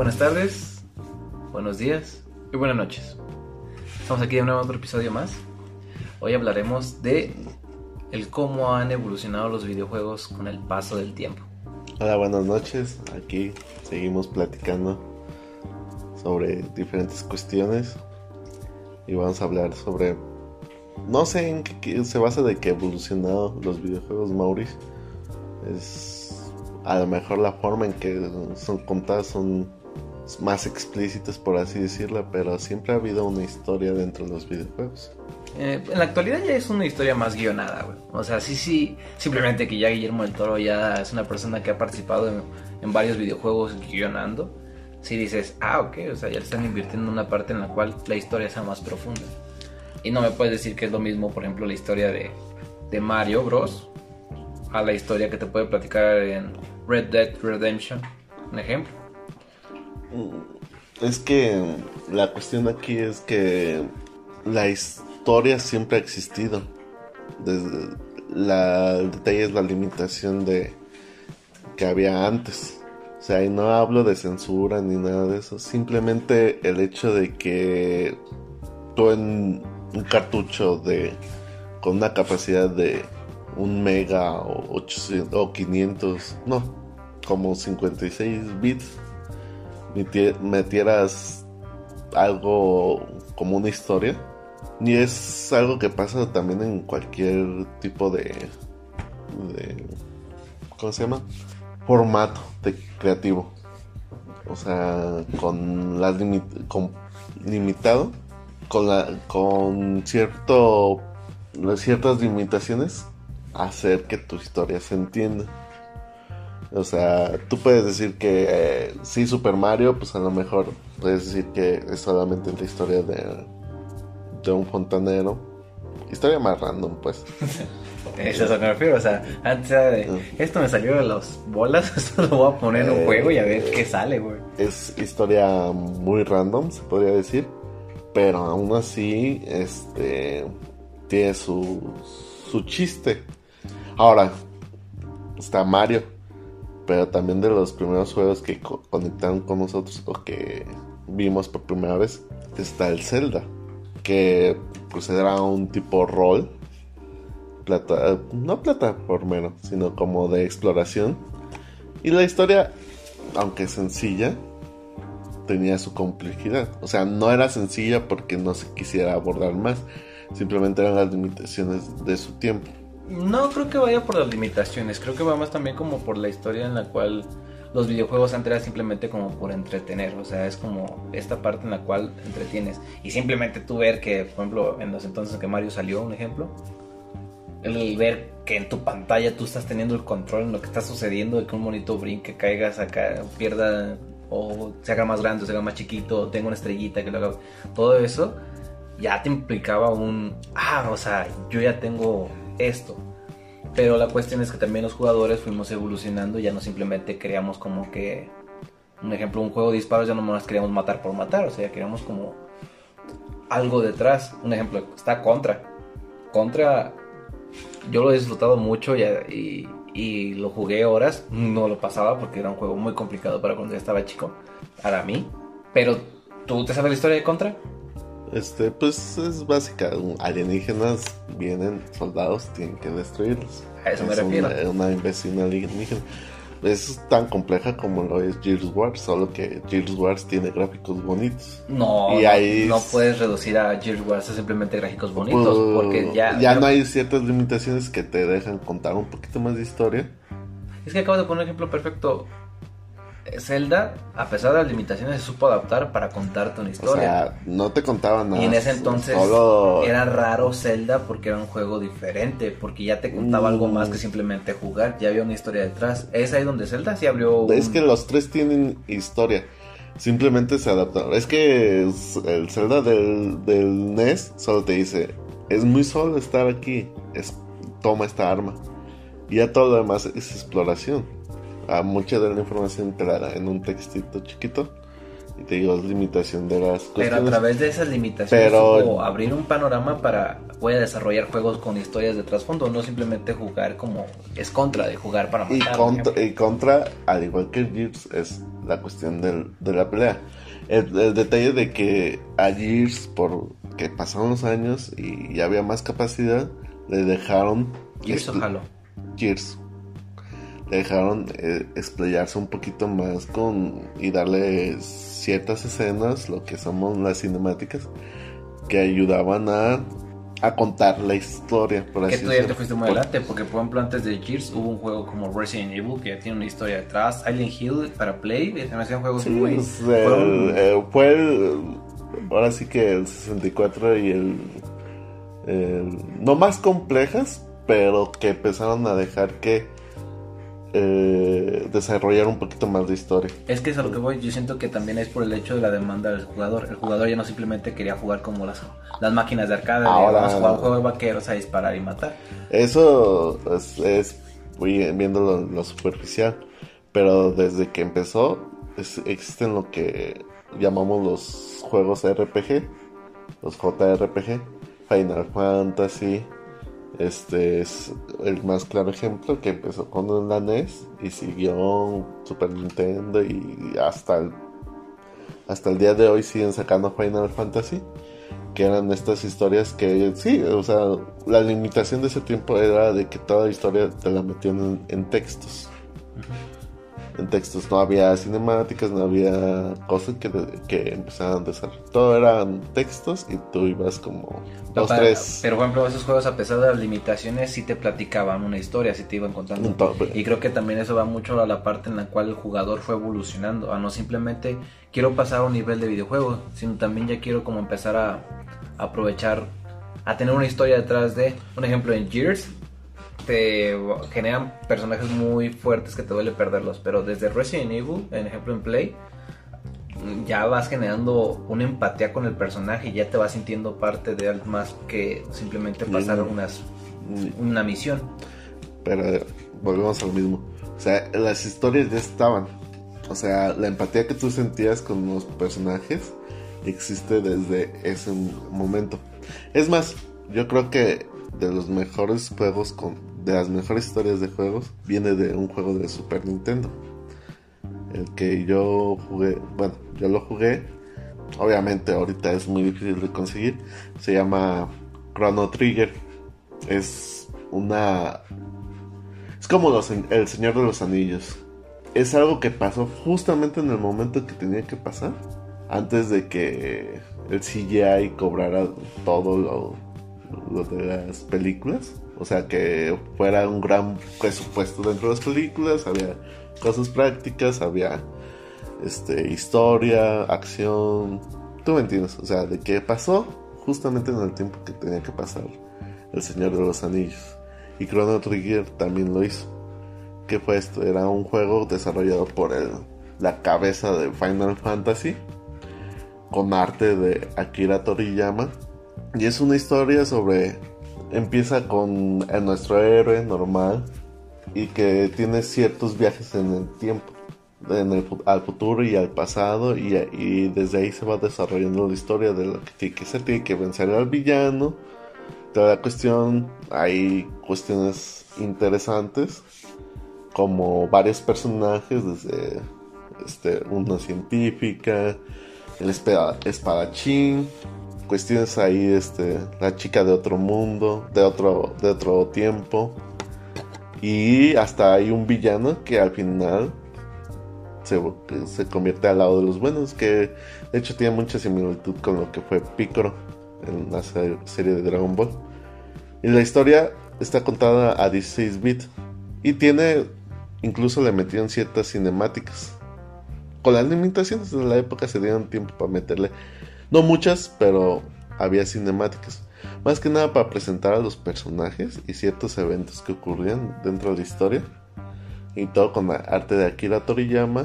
Buenas tardes, buenos días y buenas noches. Estamos aquí en un otro episodio más. Hoy hablaremos de el cómo han evolucionado los videojuegos con el paso del tiempo. Hola, buenas noches. Aquí seguimos platicando sobre diferentes cuestiones y vamos a hablar sobre no sé en qué se basa de que evolucionado los videojuegos Maurice. Es a lo mejor la forma en que son contadas son más explícitas por así decirlo, pero siempre ha habido una historia dentro de los videojuegos. Eh, en la actualidad ya es una historia más guionada, güey. O sea, sí, sí, simplemente que ya Guillermo del Toro ya es una persona que ha participado en, en varios videojuegos guionando. Si dices, ah, ok, o sea, ya están invirtiendo en una parte en la cual la historia sea más profunda. Y no me puedes decir que es lo mismo, por ejemplo, la historia de, de Mario Bros. a la historia que te puede platicar en Red Dead Redemption. Un ejemplo. Es que la cuestión aquí es que la historia siempre ha existido. Desde la, el detalle es la limitación de que había antes. O sea, y no hablo de censura ni nada de eso. Simplemente el hecho de que tú en un cartucho de con una capacidad de un mega o 800 o 500, no, como 56 bits metieras algo como una historia. Y es algo que pasa también en cualquier tipo de, ¿cómo se llama? Formato creativo. O sea, con las con limitado, con la con cierto ciertas limitaciones, hacer que tu historia se entienda. O sea, tú puedes decir que eh, sí, Super Mario, pues a lo mejor puedes decir que es solamente la historia de, de un fontanero. Historia más random, pues. Eso es a lo que me refiero, o sea, antes era de, esto me salió de las bolas, esto lo voy a poner en un juego y a ver qué sale, güey. Es historia muy random, se podría decir, pero aún así, este, tiene su, su chiste. Ahora, está Mario pero también de los primeros juegos que conectaron con nosotros o que vimos por primera vez está el Zelda, que pues era un tipo rol, plata, no plataformero, sino como de exploración. Y la historia, aunque sencilla, tenía su complejidad. O sea, no era sencilla porque no se quisiera abordar más, simplemente eran las limitaciones de su tiempo. No creo que vaya por las limitaciones, creo que va más también como por la historia en la cual los videojuegos antes simplemente como por entretener, o sea, es como esta parte en la cual entretienes. Y simplemente tú ver que, por ejemplo, en los entonces que Mario salió, un ejemplo, el ver que en tu pantalla tú estás teniendo el control en lo que está sucediendo, de que un monito brinque, caiga, saca, pierda, o se haga más grande, o se haga más chiquito, tenga una estrellita que lo haga, todo eso ya te implicaba un, ah, o sea, yo ya tengo esto. Pero la cuestión es que también los jugadores fuimos evolucionando, ya no simplemente queríamos como que, un ejemplo, un juego de disparos ya no más queríamos matar por matar, o sea, ya queríamos como algo detrás. Un ejemplo, está Contra. Contra, yo lo he disfrutado mucho y, y, lo jugué horas, no lo pasaba porque era un juego muy complicado para cuando ya estaba chico, para mí. Pero, ¿tú te sabes la historia de Contra? Este, pues es básica. Alienígenas vienen, soldados tienen que destruirlos. A eso me refiero. Una, una alienígena. Es tan compleja como lo es Gears Wars, solo que Gears Wars tiene gráficos bonitos. No, no, puedes reducir a Gears Wars a simplemente gráficos bonitos, pues, porque ya, ya, no hay ciertas limitaciones que te dejan contar un poquito más de historia. Es que acabo de poner un ejemplo perfecto. Zelda, a pesar de las limitaciones, se supo adaptar para contarte una historia. O sea, no te contaban nada. Y en ese entonces era raro Zelda porque era un juego diferente, porque ya te contaba algo más que mm. simplemente jugar, ya había una historia detrás. Es ahí donde Zelda sí abrió. Es que los tres tienen historia. Simplemente se adaptaron. Es que el Zelda del, del NES solo te dice: Es muy solo estar aquí. Es, toma esta arma. Y ya todo lo demás es exploración mucha de la información clara en un textito chiquito Y te digo, es limitación de las Pero a través de esas limitaciones Pero- abrir un panorama para voy a desarrollar juegos con historias de trasfondo, no simplemente jugar como es contra de jugar para Y matar. por contra, y contra, al igual que Gears, es la cuestión del- de la pelea. El, el detalle de que a Gears, por que pasaron los años y ya había más capacidad, le dejaron... Gears o Halo. Gears. Dejaron eh, explayarse un poquito más con y darle ciertas escenas, lo que somos las cinemáticas, que ayudaban a, a contar la historia, por Que así tú ya te fuiste muy adelante, porque por ejemplo antes de Gears hubo un juego como Resident Evil que ya tiene una historia detrás, Silent Hill para Play, se me hacían juegos Sí, muy... pues, el- eh, fue el, ahora sí que el 64 y el, el- no más complejas, pero que empezaron a dejar que eh, desarrollar un poquito más de historia. Es que es a lo que voy, yo siento que también es por el hecho de la demanda del jugador. El jugador ya no simplemente quería jugar como las, las máquinas de arcade, de Ahora- vamos a jugar un juego de vaqueros a disparar y matar. Eso es, es lo, lo superficial, pero desde que empezó es- existen lo que llamamos los juegos RPG, los JRPG, Final Fantasy, este es el más claro ejemplo que empezó con la NES y siguió Super Nintendo y hasta el, hasta el día de hoy siguen sacando Final Fantasy que eran estas historias que sí, o sea, la limitación de ese tiempo era de que toda la historia te la metían en, en textos. En textos no había cinemáticas, no había cosas que, que empezaban a desarrollar. Todo eran textos y tú ibas como dos, Papá, tres. Pero por ejemplo, esos juegos a pesar de las limitaciones sí te platicaban una historia, sí te iban contando. Y creo que también eso va mucho a la parte en la cual el jugador fue evolucionando, a no simplemente quiero pasar a un nivel de videojuego, sino también ya quiero como empezar a, a aprovechar, a tener una historia detrás de, un ejemplo en Gears, te generan personajes muy fuertes que te duele perderlos, pero desde Resident Evil, en ejemplo en Play, ya vas generando una empatía con el personaje y ya te vas sintiendo parte de algo más que simplemente pasar unas, una misión. Pero eh, volvemos al mismo. O sea, las historias ya estaban. O sea, la empatía que tú sentías con los personajes existe desde ese momento. Es más, yo creo que de los mejores juegos con de las mejores historias de juegos viene de un juego de Super Nintendo. El que yo jugué, bueno, yo lo jugué. Obviamente ahorita es muy difícil de conseguir. Se llama Chrono Trigger. Es una es como los- El Señor de los Anillos. Es algo que pasó justamente en el momento que tenía que pasar. Antes de que el CGI cobrara todo lo, lo de las películas. O sea, que fuera un gran presupuesto dentro de las películas. Había cosas prácticas, había este, historia, acción. Tú me entiendes. O sea, de que pasó justamente en el tiempo que tenía que pasar El Señor de los Anillos. Y Chrono Trigger también lo hizo. ¿Qué fue esto? Era un juego desarrollado por el, la cabeza de Final Fantasy. Con arte de Akira Toriyama. Y es una historia sobre... Empieza con nuestro héroe normal. Y que tiene ciertos viajes en el tiempo. En el al futuro y al pasado. Y, desde ahí se va desarrollando la historia de lo que tiene que ser. Tiene que vencer al villano toda la cuestión. Hay cuestiones interesantes, como varios personajes, desde este, una científica, el espada- espadachín, cuestiones ahí, este, la chica de otro mundo, de otro, de otro tiempo, y hasta hay un villano que al final se, se convierte al lado de los buenos, que de hecho tiene mucha similitud con lo que fue Piccolo en la se- serie de Dragon Ball. Y la historia está contada a 16 bits. Y tiene, incluso le metieron ciertas cinemáticas. Con las limitaciones de la época se dieron tiempo para meterle. No muchas, pero había cinemáticas. Más que nada para presentar a los personajes y ciertos eventos que ocurrían dentro de la historia. Y todo con la arte de Akira Toriyama.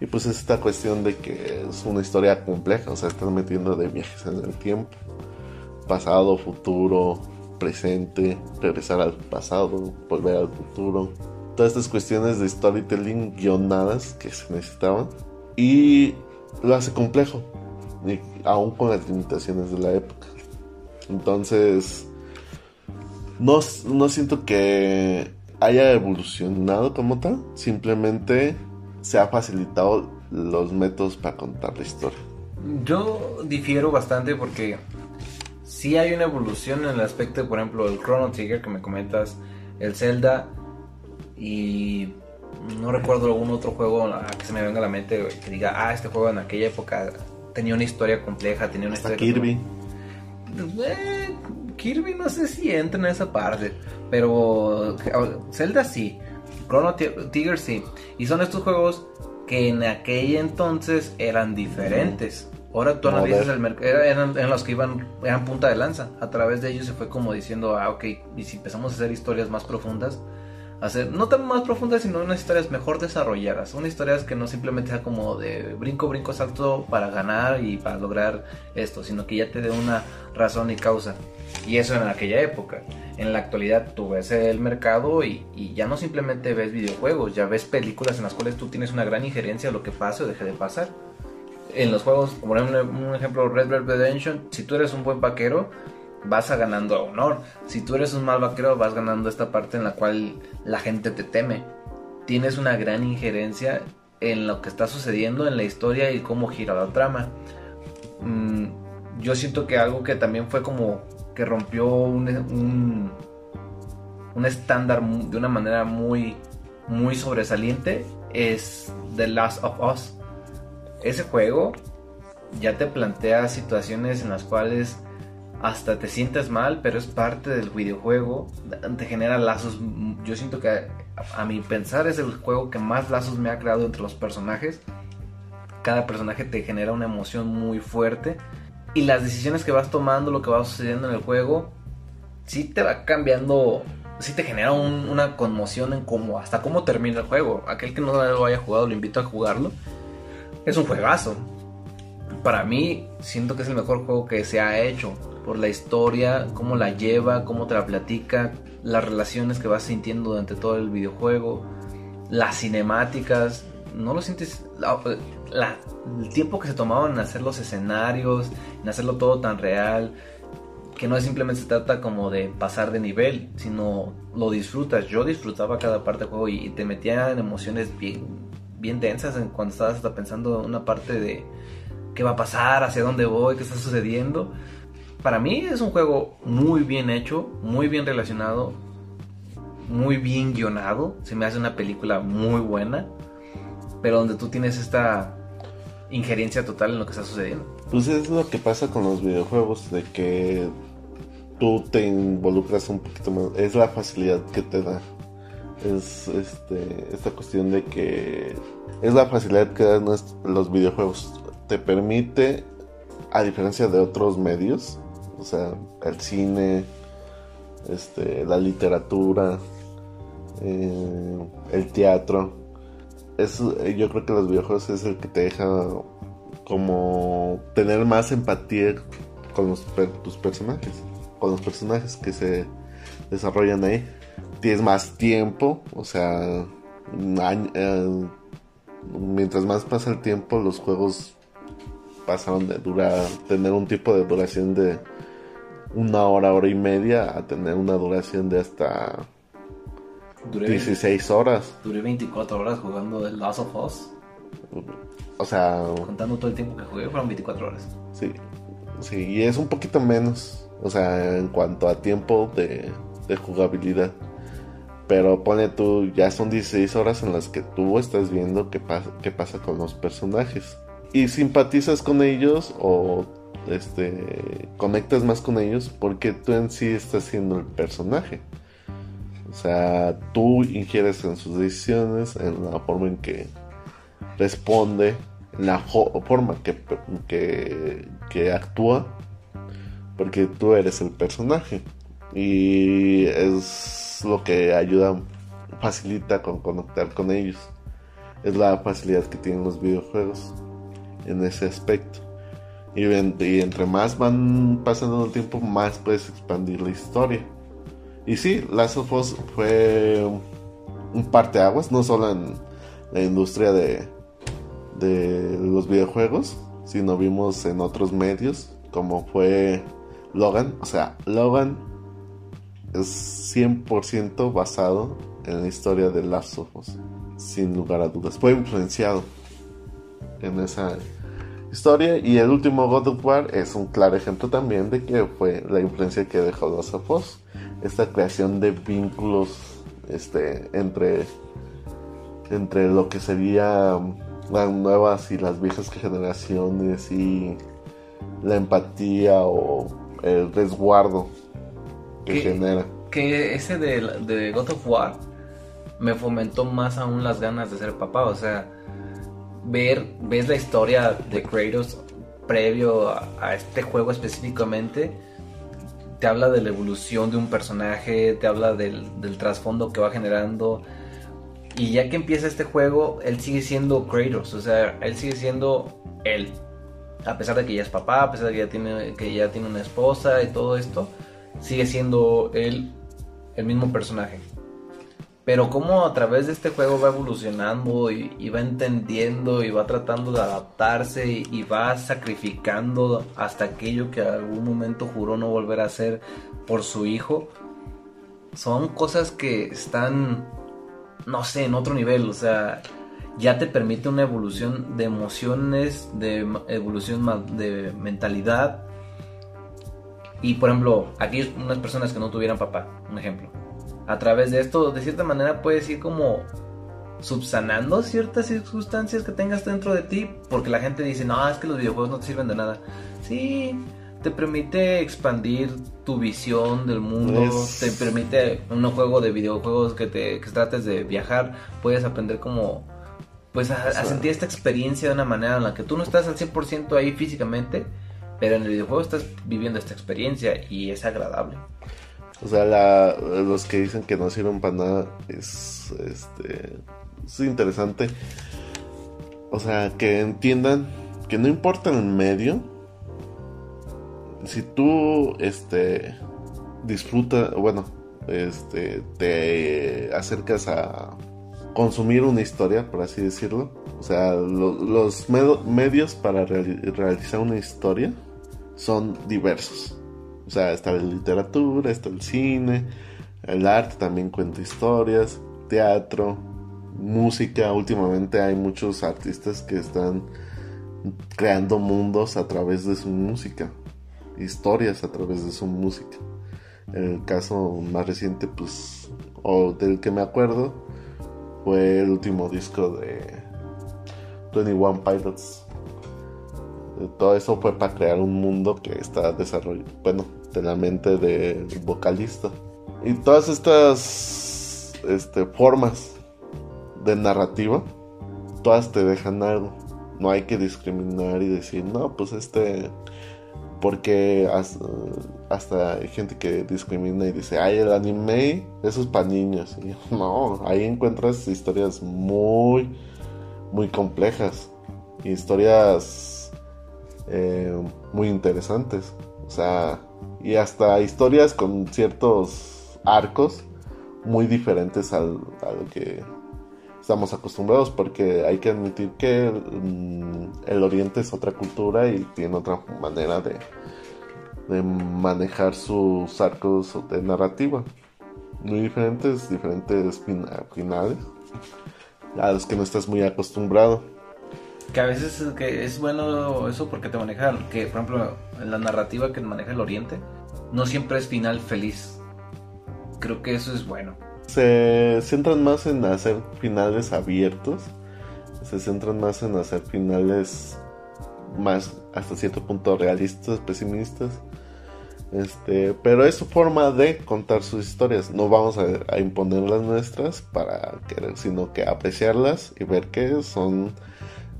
Y pues es esta cuestión de que es una historia compleja. O sea, están metiendo de viajes en el tiempo pasado, futuro, presente, regresar al pasado, volver al futuro. Todas estas cuestiones de storytelling guionadas que se necesitaban. Y lo hace complejo, y aún con las limitaciones de la época. Entonces, no, no siento que haya evolucionado como tal, simplemente se ha facilitado los métodos para contar la historia. Yo difiero bastante porque sí hay una evolución en el aspecto, por ejemplo, el Chrono Trigger que me comentas, el Zelda y no recuerdo algún otro juego que se me venga a la mente que diga, ah, este juego en aquella época tenía una historia compleja, tenía una historia... Kirby. Eh, Kirby no sé si entra en esa parte, pero Zelda sí, Chrono Trigger sí, y son estos juegos que en aquel entonces eran diferentes. Ahora tú analizas el mercado, eran, eran, los que iban, eran punta de lanza. A través de ellos se fue como diciendo, ah, ok, y si empezamos a hacer historias más profundas, hacer, no tan más profundas, sino unas historias mejor desarrolladas. Unas historias que no simplemente sea como de brinco, brinco, salto para ganar y para lograr esto, sino que ya te dé una razón y causa. Y eso en aquella época. En la actualidad tú ves el mercado y, y, ya no simplemente ves videojuegos, ya ves películas en las cuales tú tienes una gran injerencia a lo que pasa o deje de pasar en los juegos, por ejemplo, un ejemplo, Red Dead Redemption, si tú eres un buen vaquero, vas a ganando honor. Si tú eres un mal vaquero, vas ganando esta parte en la cual la gente te teme. Tienes una gran injerencia en lo que está sucediendo en la historia y cómo gira la trama. Mm, yo siento que algo que también fue como que rompió un, un, un estándar de una manera muy, muy sobresaliente es The Last of Us ese juego ya te plantea situaciones en las cuales hasta te sientes mal, pero es parte del videojuego, te genera lazos. Yo siento que a, mi pensar es el juego que más lazos me ha creado entre los personajes. Cada personaje te genera una emoción muy fuerte y las decisiones que vas tomando, lo que va sucediendo en el juego, sí te va cambiando, sí te genera una conmoción en cómo, hasta cómo termina el juego. Aquel que no lo haya jugado, lo invito a jugarlo es un juegazo. Para mí, siento que es el mejor juego que se ha hecho. Por la historia, cómo la lleva, cómo te la platica, las relaciones que vas sintiendo durante todo el videojuego, las cinemáticas. No lo sientes. el tiempo que se tomaban en hacer los escenarios, en hacerlo todo tan real, que no simplemente se trata como de pasar de nivel, sino lo disfrutas. Yo disfrutaba cada parte del juego y, y te metía en emociones bien, bien densas en cuando estabas hasta pensando una parte de qué va a pasar, hacia dónde voy, qué está sucediendo. Para mí es un juego muy bien hecho, muy bien relacionado, muy bien guionado. Se me hace una película muy buena, pero donde tú tienes esta injerencia total en lo que está sucediendo. Pues es lo que pasa con los videojuegos, de que tú te involucras un poquito más. Es la facilidad que te da es este, esta cuestión de que es la facilidad que dan los videojuegos. Te permite, a diferencia de otros medios, o sea, el cine, este, la literatura, eh, el teatro, es, yo creo que los videojuegos es el que te deja como tener más empatía con tus personajes, con los personajes que se desarrollan ahí. Tienes más tiempo, o sea, eh, mientras más pasa el tiempo, los juegos pasaron de durar, tener un tipo de duración de una hora, hora y media, a tener una duración de hasta 16 horas. Duré 24 horas jugando The Last of Us. O sea... Contando todo el tiempo que jugué, fueron 24 horas. Sí, sí, y es un poquito menos, o sea, en cuanto a tiempo de, de jugabilidad. Pero pone tú, ya son 16 horas en las que tú estás viendo qué, pasa qué pasa con los personajes. Y simpatizas con ellos o este, conectas más con ellos porque tú en sí estás siendo el personaje. O sea, tú ingieres en sus decisiones, en la forma en que responde, en la forma que, que, actúa, porque tú eres el personaje. Y es lo que ayuda, facilita con conectar con ellos. Es la facilidad que tienen los videojuegos en ese aspecto. Y, entre más van pasando el tiempo, más puedes expandir la historia. Y sí, Last of Us fue un parteaguas, no solo en la industria de, de los videojuegos, sino vimos en otros medios, como fue Logan. O sea, Logan es 100% basado en la historia de Last of Us, sin lugar a dudas. Fue influenciado en esa historia y el último God of War es un claro ejemplo también de que fue la influencia que dejó Last of Us, esta creación de vínculos este, entre, entre lo que sería las nuevas y las viejas generaciones y la empatía o el resguardo que, genera. Que ese de, de God of War me fomentó más aún las ganas de ser papá, o sea, ver, ves la historia de Kratos previo a, este juego específicamente, te habla de la evolución de un personaje, te habla del, del trasfondo que va generando. Y ya que empieza este juego, él sigue siendo Kratos, o sea, él sigue siendo él. A pesar de que ya es papá, a pesar de que ya tiene, que ya tiene una esposa y todo esto, sigue siendo él el mismo personaje. Pero como a través de este juego va evolucionando y, va entendiendo y va tratando de adaptarse y, va sacrificando hasta aquello que algún momento juró no volver a hacer por su hijo. Son cosas que están, no sé, en otro nivel. O sea, ya te permite una evolución de emociones, de evolución de mentalidad. Y por ejemplo, aquí unas personas que no tuvieran papá, un ejemplo a través de esto, de cierta manera puedes ir como subsanando ciertas circunstancias que tengas dentro de ti, porque la gente dice, no, es que los videojuegos no te sirven de nada. Sí, te permite expandir tu visión del mundo, te permite un juego de videojuegos que te que trates de viajar, puedes aprender como pues a, a, sentir esta experiencia de una manera en la que tú no estás al 100% ahí físicamente, pero en el videojuego estás viviendo esta experiencia y es agradable. O sea, la, los que dicen que no sirven para nada es, este, es interesante. O sea, que entiendan que no importa el medio. Si tú, este, disfruta, bueno, este, te acercas a consumir una historia, por así decirlo. O sea, los medios para realizar una historia son diversos. O sea, está la literatura, está el cine, el arte también cuenta historias, teatro, música. Últimamente hay muchos artistas que están creando mundos a través de su música, historias a través de su música. El caso más reciente, pues, o del que me acuerdo, fue el último disco de 21 Pilots todo eso fue para crear un mundo que está desarrollado, bueno, de la mente del vocalista. Y todas estas este, formas de narrativa, todas te dejan algo. No hay que discriminar y decir, no, pues este, porque hasta, hay gente que discrimina y dice, ay, el anime, eso es para niños. No, ahí encuentras historias muy, muy complejas. Historias eh, muy interesantes. O sea, y hasta historias con ciertos arcos muy diferentes al, a lo que estamos acostumbrados, porque hay que admitir que mm, el, Oriente es otra cultura y tiene otra manera de, de manejar sus arcos de narrativa. Muy diferentes, diferentes finales a los que no estás muy acostumbrado que a veces es, que es bueno eso porque te maneja, que por ejemplo en la narrativa que maneja el Oriente, no siempre es final feliz. Creo que eso es bueno. Se centran más en hacer finales abiertos, se centran más en hacer finales más hasta cierto punto realistas, pesimistas. Este, pero es su forma de contar sus historias. No vamos a, a imponer las nuestras para querer, sino que apreciarlas y ver que son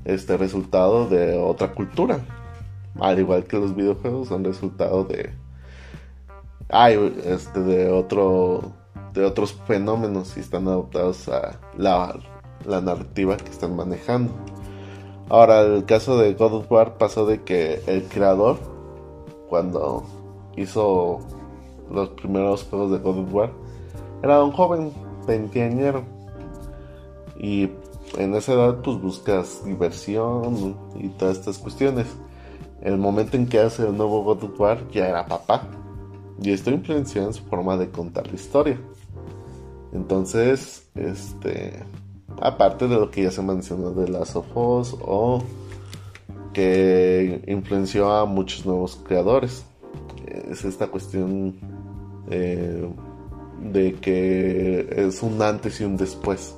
este resultado de otra cultura. Al igual que los videojuegos son resultado de hay este de otro de otros fenómenos y están adaptados a la, la narrativa que están manejando. Ahora, el caso de God of War pasó de que el creador, cuando hizo los primeros juegos de God of War, era un joven veinteañero. Y en esa edad pues buscas diversión y todas estas cuestiones. El momento en que hace el nuevo God of War ya era papá. Y esto influenció en su forma de contar la historia. Entonces, este, aparte de lo que ya se mencionó de las of o que influenció a muchos nuevos creadores. Es esta cuestión eh, de que es un antes y un después.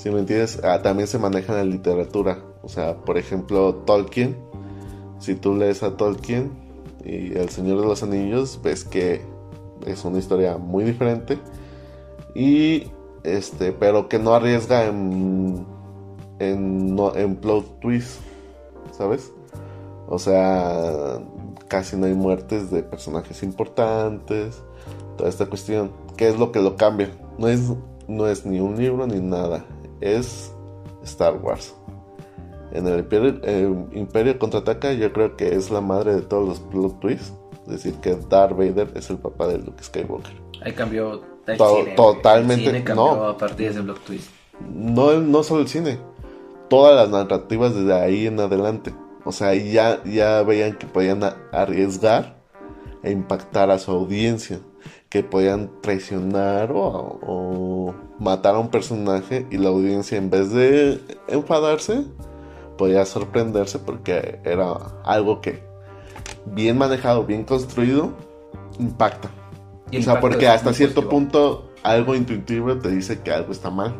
Si me entiendes, ah, también se maneja en la literatura. O sea, por ejemplo, Tolkien. Si tú lees a Tolkien y El Señor de los Anillos, ves que es una historia muy diferente. Y este, pero que no arriesga en, en, en plot twist, ¿sabes? O sea, casi no hay muertes de personajes importantes, toda esta cuestión. ¿Qué es lo que lo cambia? No es, no es ni un libro ni nada, es Star Wars. En el Imperio, eh, Imperio contraataca, yo creo que es la madre de todos los plot twists. Es decir, que Darth Vader es el papá de Luke Skywalker. Ahí cambió totalmente. no. a partir de ese block twist. No, no solo el cine. Todas las narrativas desde ahí en adelante. O sea, ya, ya veían que podían arriesgar e impactar a su audiencia. Que podían traicionar o, matar a un personaje y la audiencia en vez de enfadarse, podía sorprenderse porque era algo que bien manejado, bien construido, impacta o sea, porque hasta cierto punto algo intuitivo te dice que algo está mal.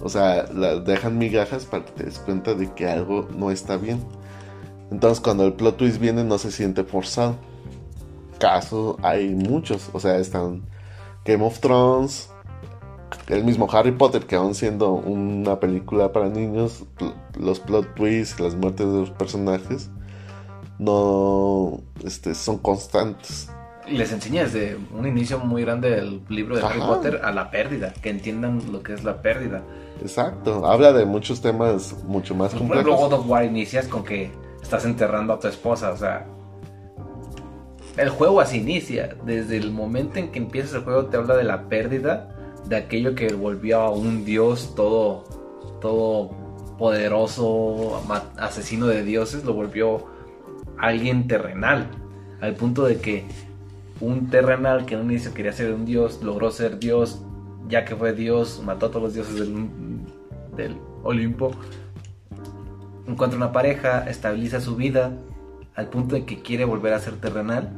O sea, dejan migajas para que te des cuenta de que algo no está bien. Entonces cuando el plot twist viene no se siente forzado. Casos hay muchos. O sea, están Game of Thrones, el mismo Harry Potter, que aún siendo una película para niños, los plot twists las muertes de los personajes no este, son constantes les enseña desde un inicio muy grande del libro de Harry Potter a la pérdida, que entiendan lo que es la pérdida. Exacto, habla de muchos temas mucho más complejos. Por ejemplo, God of War inicias con que estás enterrando a tu esposa, o sea, el juego así inicia, desde el momento en que empiezas el juego te habla de la pérdida de aquello que volvió a un dios todo todo poderoso, asesino de dioses, lo volvió alguien terrenal, al punto de que un terrenal que en un inicio quería ser un dios, logró ser dios, ya que fue dios, mató a todos los dioses del, del Olimpo, encuentra una pareja, estabiliza su vida, al punto de que quiere volver a ser terrenal,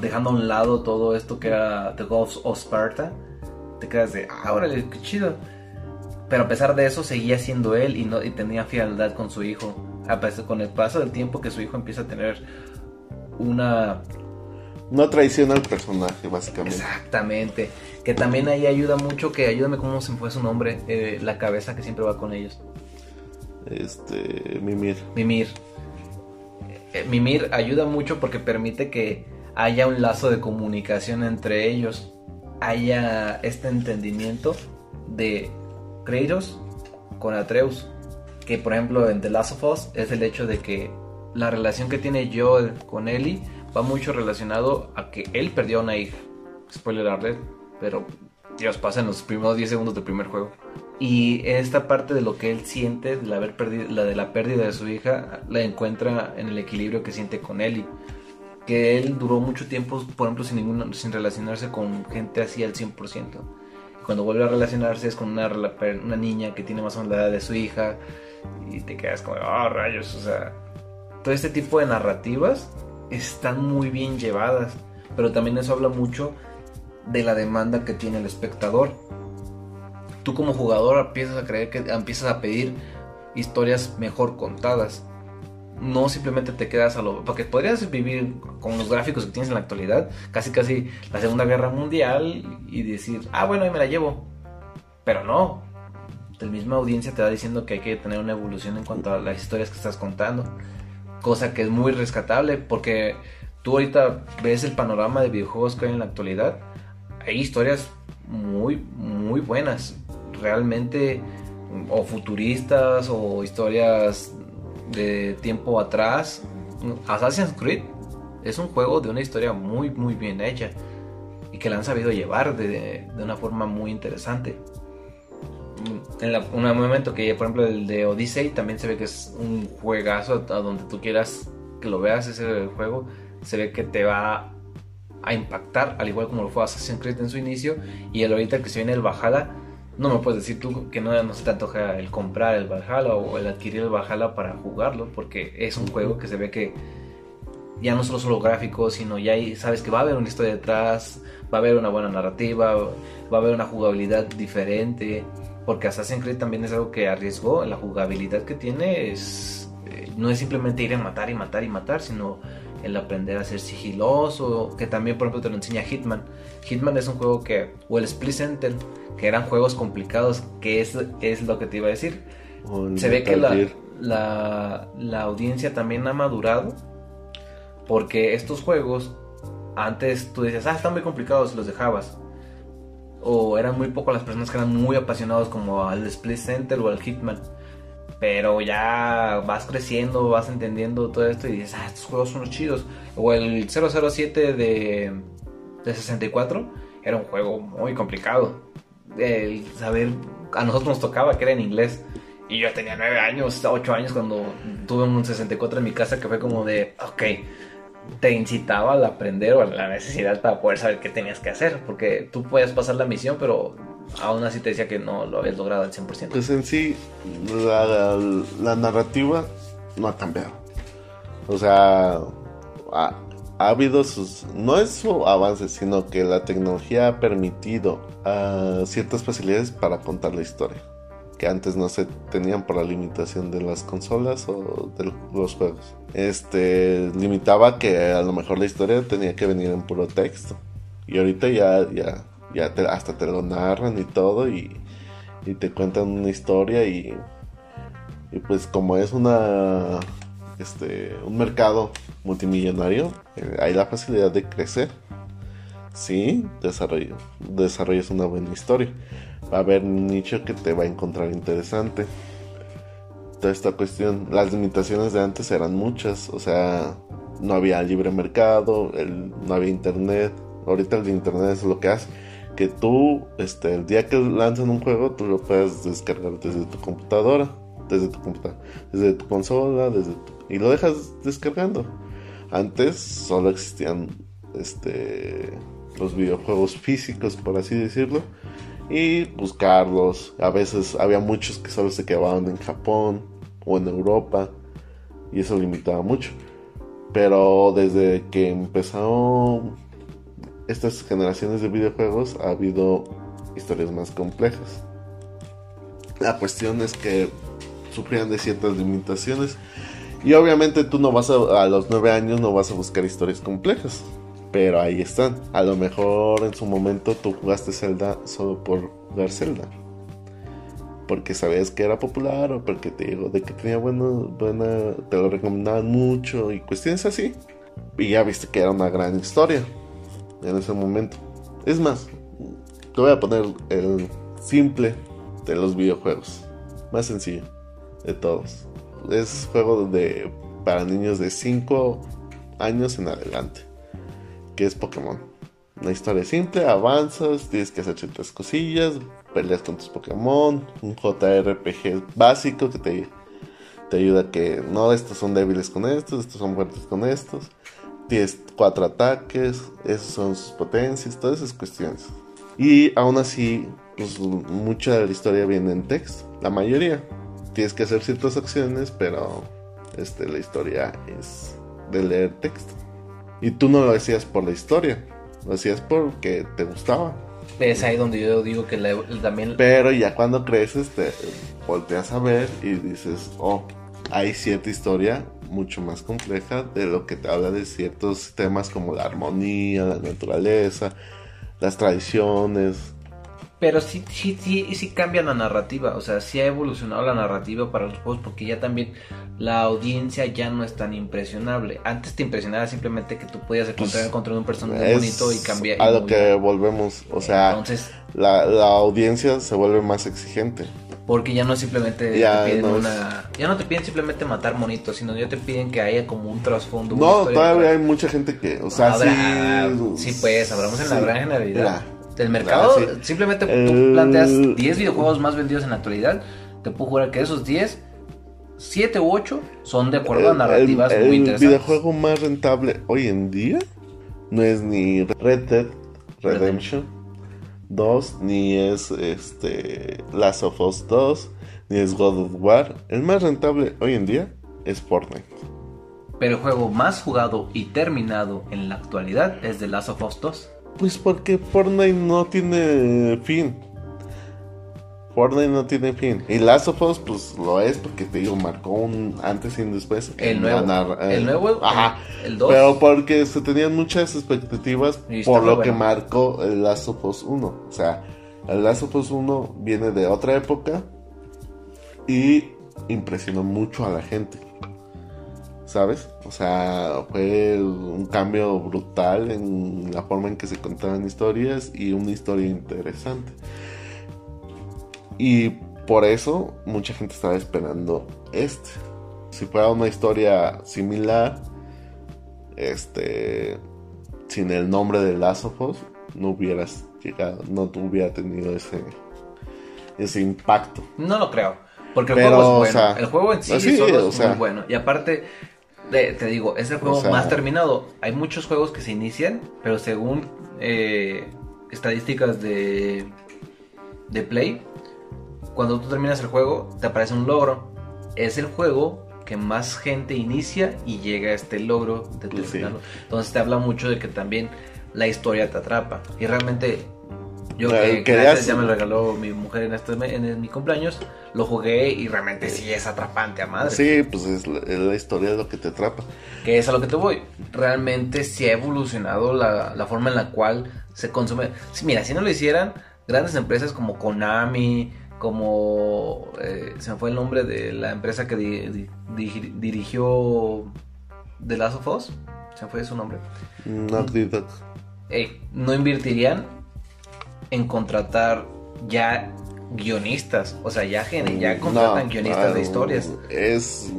dejando a un lado todo esto que era The Gods of Sparta, te quedas de, ah, órale, qué chido. Pero a pesar de eso, seguía siendo él y, no, y tenía fidelidad con su hijo. A pesar, con el paso del tiempo que su hijo empieza a tener una no traiciona al personaje, básicamente. Exactamente. Que también ahí ayuda mucho, que ayúdame cómo se fue su nombre, eh, la cabeza que siempre va con ellos. Este, Mimir. Mimir. Eh, Mimir ayuda mucho porque permite que haya un lazo de comunicación entre ellos. Haya este entendimiento de Kratos con Atreus. Que por ejemplo en The Last of Us es el hecho de que la relación que tiene Joel con Ellie va mucho relacionado a que él perdió a una hija. Spoiler alert, pero Dios pasa en los primeros 10 segundos del primer juego. Y esta parte de lo que él siente, de la, haber perdido, la de la pérdida de su hija, la encuentra en el equilibrio que siente con Ellie. Que él duró mucho tiempo, por ejemplo, sin, ninguna, sin relacionarse con gente así al 100%. Cuando vuelve a relacionarse es con una, una niña que tiene más o menos la edad de su hija. Y te quedas como, ah, rayos, o sea. Todo este tipo de narrativas están muy bien llevadas, pero también eso habla mucho de la demanda que tiene el espectador. Tú como jugador empiezas a creer que empiezas a pedir historias mejor contadas. No simplemente te quedas a lo... Porque podrías vivir con los gráficos que tienes en la actualidad, casi casi la Segunda Guerra Mundial y decir, ah, bueno, ahí me la llevo. Pero no. La misma audiencia te va diciendo que hay que tener una evolución en cuanto a las historias que estás contando cosa que es muy rescatable porque tú ahorita ves el panorama de videojuegos que hay en la actualidad, hay historias muy, muy buenas, realmente, o futuristas, o historias de tiempo atrás. Assassin's Creed es un juego de una historia muy, muy bien hecha y que la han sabido llevar de, de una forma muy interesante. en un momento que, por ejemplo, el de Odyssey también se ve que es un juegazo a donde tú quieras que lo veas ese juego, se ve que te va a impactar, al igual como lo fue Assassin's Creed en su inicio, y el ahorita que se viene el Valhalla, no me puedes decir tú que no, no se te antoja el comprar el Valhalla o el adquirir el Valhalla para jugarlo, porque es un juego que se ve que ya no solo son los gráficos, sino ya sabes que va a haber una historia detrás, va a haber una buena narrativa, va a haber una jugabilidad diferente, porque Assassin's Creed también es algo que arriesgó, la jugabilidad que tiene es eh, no es simplemente ir a matar y matar y matar, sino el aprender a ser sigiloso, que también por ejemplo te lo enseña Hitman. Hitman es un juego que, o el Split Sentinel, que eran juegos complicados, que es, es lo que te iba a decir. O el Se ve que la, la, la audiencia también ha madurado. Porque estos juegos, antes tú decías, ah, están muy complicados los dejabas. O eran muy pocas las personas que eran muy apasionados como al Split Center o al Hitman. Pero ya vas creciendo, vas entendiendo todo esto y dices, ah, estos juegos son los chidos. O el 007 de, de 64 era un juego muy complicado. El saber, a nosotros nos tocaba que era en inglés. Y yo tenía 9 años, 8 años cuando tuve un 64 en mi casa que fue como de, ok, te incitaba al aprender o a la necesidad para poder saber qué tenías que hacer. Porque tú puedes pasar la misión, pero aún así te decía que no lo habías logrado al 100%. Pues en sí, la, narrativa no ha cambiado. O sea, ha habido sus... No es su avance, sino que la tecnología ha permitido ah, ciertas facilidades para contar la historia. Que antes no se tenían por la limitación de las consolas o de los juegos. Este limitaba que a lo mejor la historia tenía que venir en puro texto. Y ahorita ya, ya, ya te- hasta te lo narran y todo. Y, y te cuentan una historia y, y pues como es una este un mercado multimillonario eh, hay la facilidad de crecer. Sí desarrollo desarrollas una buena historia. Va a haber un nicho que te va a encontrar interesante. Toda esta cuestión las limitaciones de antes eran muchas o sea no había libre mercado no había internet. Ahorita el internet es lo que hace que tú, este, el día que lanzan un juego, tú lo puedes descargar desde tu computadora, desde tu computadora, desde tu consola, desde tu- y lo dejas descargando. Antes solo existían, este, los videojuegos físicos, por así decirlo, y buscarlos. A veces había muchos que solo se quedaban en Japón o en Europa, y eso limitaba mucho. Pero desde que empezaron estas generaciones de videojuegos ha habido historias más complejas. La cuestión es que sufrían de ciertas limitaciones y obviamente tú no vas a, a los nueve años no vas a buscar historias complejas, pero ahí están. A lo mejor en su momento tú jugaste Zelda solo por jugar Zelda. Porque sabías que era popular o porque te digo de que tenía bueno, buena, te lo recomendaban mucho y cuestiones así. Y ya viste que era una gran historia en ese momento. Es más, te voy a poner el simple de los videojuegos. Más sencillo de todos. Es juego de para niños de 5 años en adelante. Que es Pokémon. Una historia simple, avanzas, tienes que hacer ciertas cosillas, peleas con tus Pokémon, un JRPG básico que te, te ayuda que no, estos son débiles con estos, estos son fuertes con estos tienes cuatro ataques, esas son sus potencias, todas esas cuestiones. Y aún así, pues mucha de la historia viene en texto, la mayoría. Tienes que hacer ciertas acciones, pero este, la historia es de leer texto. Y tú no lo hacías por la historia, lo hacías porque te gustaba. Es ahí donde yo digo que la- también Pero ya cuando creces te volteas a ver y dices, oh, hay cierta historia mucho más compleja de lo que te habla de ciertos temas como la armonía, la naturaleza, las tradiciones. Pero sí, sí, sí, sí cambia la narrativa, o sea, sí ha evolucionado la narrativa para los juegos porque ya también la audiencia ya no es tan impresionable. Antes te impresionaba simplemente que tú podías encontrar Pues, contra un personaje bonito y cambiar. a y lo que volvemos, o sea, Entonces, la, la audiencia se vuelve más exigente. porque ya no simplemente Ya te piden no es- una... Ya no te piden simplemente matar monitos, sino ya te piden que haya como un trasfondo. No, todavía hay mucha gente que, o sea, Habrá- sí. sí, pues, hablamos en la gran generalidad. Mira, del mercado, Ah, sí. simplemente tú El- planteas 10 videojuegos más vendidos en la actualidad, te puedo jurar que esos 10, 7 u 8 son de acuerdo a El- narrativas el, muy el interesantes. videojuego más rentable hoy en día no es ni Red Dead Redemption 2, ni es este Last of Us 2, ni es God of War. El más rentable hoy en día es Fortnite. Pero el juego más jugado y terminado en la actualidad es The Last of Us 2. Pues porque Fortnite no tiene fin. Fortnite no tiene fin. Y Last of Us, pues lo es porque te digo, marcó un antes y un después. El en nuevo. El nuevo, Ajá. el- el dos. Pero porque se tenían muchas expectativas por lo que marcó el Last of Us 1. O sea, el Last of Us 1 viene de otra época y impresionó mucho a la gente. ¿Sabes? O sea, fue un cambio brutal en la forma en que se contaban historias y una historia interesante. Y por eso mucha gente estaba esperando este. Si fuera una historia similar, este, sin el nombre de Last of Us, no hubieras llegado, no hubiera tenido ese, ese impacto. No lo creo. Porque el Pero, juego es o bueno. sea, el juego en sí, sí, solo o es sea. muy bueno. Y aparte, de- te digo, es el juego O sea. más terminado. Hay muchos juegos que se inician, pero según eh, estadísticas de, de Play, cuando tú terminas el juego, te aparece un logro. Es el juego que más gente inicia y llega a este logro de sí. terminarlo. Entonces te habla mucho de que también la historia te atrapa. Y realmente yo que gracias ya me lo regaló mi mujer en, este, me- en mi cumpleaños, lo jugué y realmente sí es atrapante a madre. Sí, pues es la, es la historia lo que te atrapa. Que es a lo que te voy. Realmente sí ha evolucionado la, la forma en la cual se consume. Sí, mira, si no lo hicieran, grandes empresas como Konami, como... eh, se me fue el nombre de la empresa que di- di- digi- dirigió The Last of Us. Se me fue su nombre. Naughty Dog. eh, no invertirían en contratar ya guionistas. O sea, ya, ya contratan No, guionistas de historias. Es,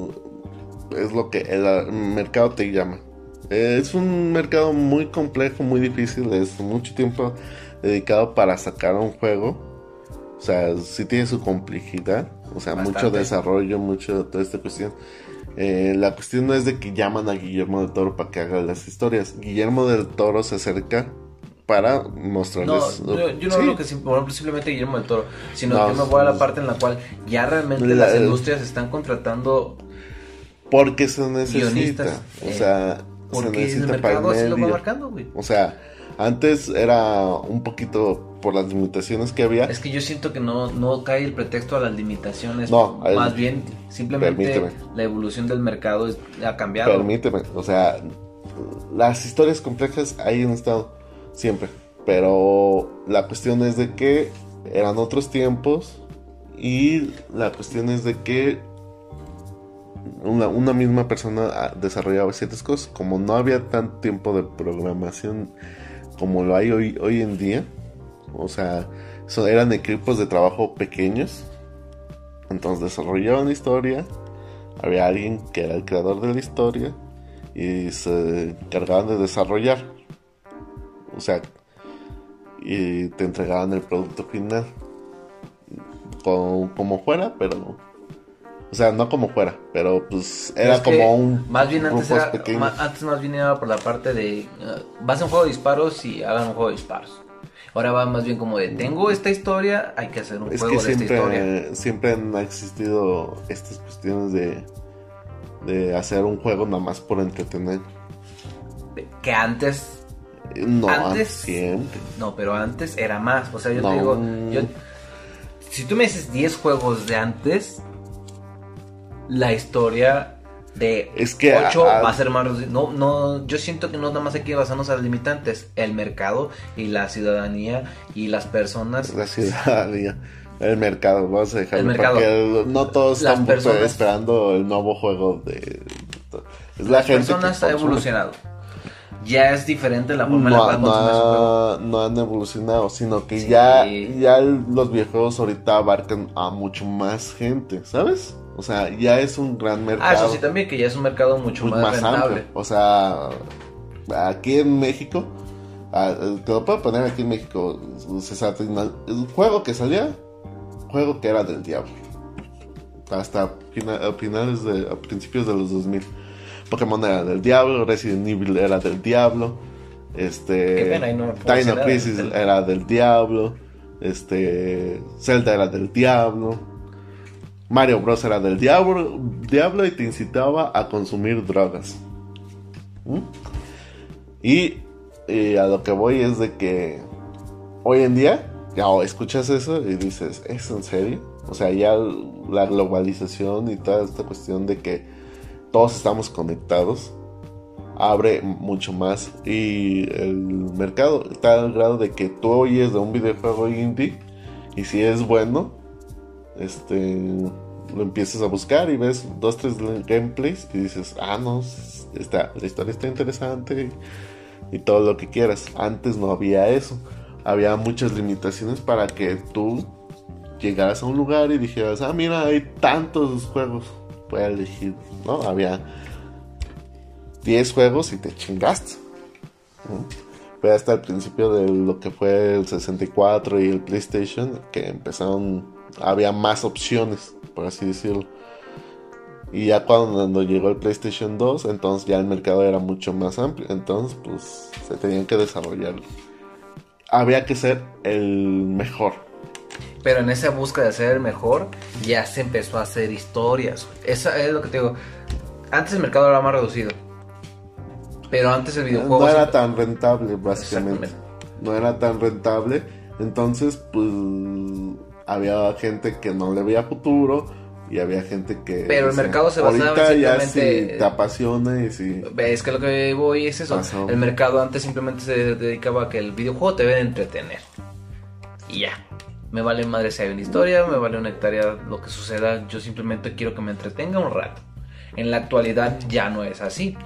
es lo que el mercado te llama. Es un mercado muy complejo, muy difícil. Es mucho tiempo dedicado para sacar un juego. O sea, sí tiene su complejidad. O sea, mucho desarrollo, mucho toda esta cuestión. Eh, la cuestión no es de que llaman a Guillermo del Toro para que haga las historias. Guillermo del Toro se acerca para No, mostrarles. yo, yo no Sí. hablo que sim- por ejemplo, simplemente Guillermo del Toro, sino No, que me voy a la parte en la cual ya realmente La- las el- industrias están contratando Porque se necesita. Guionistas, o eh, sea, se porque el necesita para mercado el así lo va medio. marcando, güey. O sea, antes era un poquito por las limitaciones que había. Es que yo siento que no, no cae el pretexto a las limitaciones. No, el- más bien, simplemente permíteme. la evolución del mercado es- ha cambiado. Permíteme, o sea, las historias complejas ahí han estado siempre. Pero la cuestión es de que eran otros tiempos. Y la cuestión es de que una, misma persona ah, desarrollaba ciertas cosas. Como no había tanto tiempo de programación como lo hay hoy, hoy en día. O sea, eran equipos de trabajo pequeños. Entonces desarrollaban la historia. Había alguien que era el creador de la historia. Y se encargaban de desarrollar. O sea, y te entregaban el producto final. Como, como fuera, pero. O sea, no como fuera, pero pues era Es que como un. Más bien antes era, ma- antes más bien era por la parte de. uh, vas a un juego de disparos y hagan un juego de disparos. Ahora va más bien como de tengo esta historia, hay que hacer un Es juego que de esta historia. siempre, siempre han existido estas cuestiones de, de hacer un juego nada más por entretener. Que antes No, Antes- siempre. No, pero antes era más. O sea, yo No. te digo, yo- si tú me dices 10 juegos de antes, la historia de Es que 8 a- a- va a ser más. No, no, yo siento que no nada más hay que basarnos a las limitantes. El mercado y la ciudadanía y las personas. La ciudadanía. El mercado, vamos a dejarlo El mercado. que el- no todos están personas- esperando el nuevo juego de. Es la las gente personas que ha evolucionado. Ya es diferente la forma en la cual no ha- no han evolucionado, sino que Sí. ya, ya los videojuegos ahorita abarcan a mucho más gente, ¿sabes? O sea, ya es un gran Ah, mercado. eso sí también, que ya es un mercado mucho pues, más, amplio. O sea, aquí en México Ah, te lo puedo poner aquí en México. El juego que salía, juego que era del diablo. Hasta finales de, a principios de los 2000. Pokémon era del diablo, Resident Evil era del diablo. Este. Dino Crisis era del diablo. Este. Zelda era del diablo. Mario Bros. era del diablo, diablo y te incitaba a consumir drogas. ¿Mm? Y, a lo que voy es de que hoy en día, ya escuchas eso y dices, ¿es en serio? O sea, ya la globalización y toda esta cuestión de que todos estamos conectados abre mucho más y el mercado está al grado de que tú oyes de un videojuego indie y si es bueno este lo empiezas a buscar y ves dos tres gameplays y dices ah no está la historia está interesante y, y todo lo que quieras antes no había eso. Había muchas limitaciones para que tú llegaras a un lugar y dijeras ah mira hay tantos juegos puedes elegir no había 10 juegos y te chingaste. Fue hasta el principio de lo que fue el 64 y el PlayStation que empezaron, había más opciones, por así decirlo. Y ya cuando llegó el PlayStation 2, entonces ya el mercado era mucho más amplio. Entonces, pues se tenían que desarrollar. Había que ser el mejor. Pero en esa búsqueda de ser el mejor, ya se empezó a hacer historias. Eso es lo que te digo. Antes el mercado era más reducido. Pero antes el videojuego... No era tan rentable, básicamente. No era tan rentable. Entonces, pues había gente que no le veía futuro y había gente que... Pero el mercado se basaba ahorita ya si te apasiona y si... Es que lo que voy es eso. El mercado antes simplemente se dedicaba a que el videojuego te debe entretener. Y ya. Me vale madre si hay una historia, me vale una hectárea lo que suceda. Yo simplemente quiero que me entretenga un rato. En la actualidad ya no es así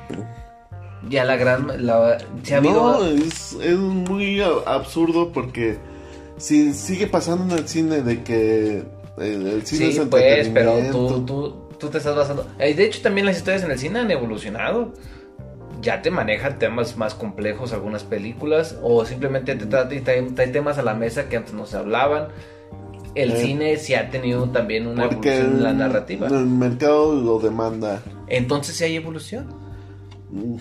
ya la gran... La, ha habido... No, es, es muy absurdo porque si sigue pasando en el cine de que el, cine sí, pues, pero tú, tú, tú, te estás basando... Eh, de hecho, también las historias en el cine han evolucionado. Ya te manejan temas más complejos algunas películas o simplemente te trae, temas a la mesa que antes no se hablaban. El eh, cine sí ha tenido también una evolución en la narrativa. El mercado lo demanda. Entonces sí hay evolución. Mm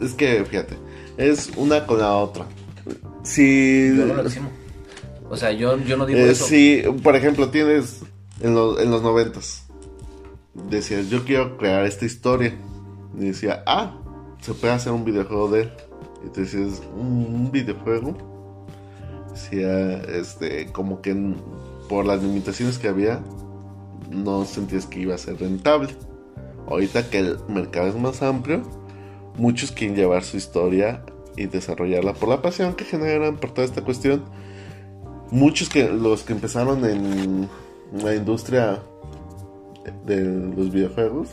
es que, fíjate, es una con la otra. Si... Yo no lo decimos. O sea, yo, yo no digo eh, eso. Si, por ejemplo, tienes en, en los noventas, decías, yo quiero crear esta historia. Y decía, ah, se puede hacer un videojuego de él. Te decías, ¿un, videojuego? Decía, este, como que por las limitaciones que había, no sentías que iba a ser rentable. Ahorita que el mercado es más amplio, muchos quieren llevar su historia y desarrollarla por la pasión que generan por toda esta cuestión. Muchos que los que empezaron en la industria de los videojuegos,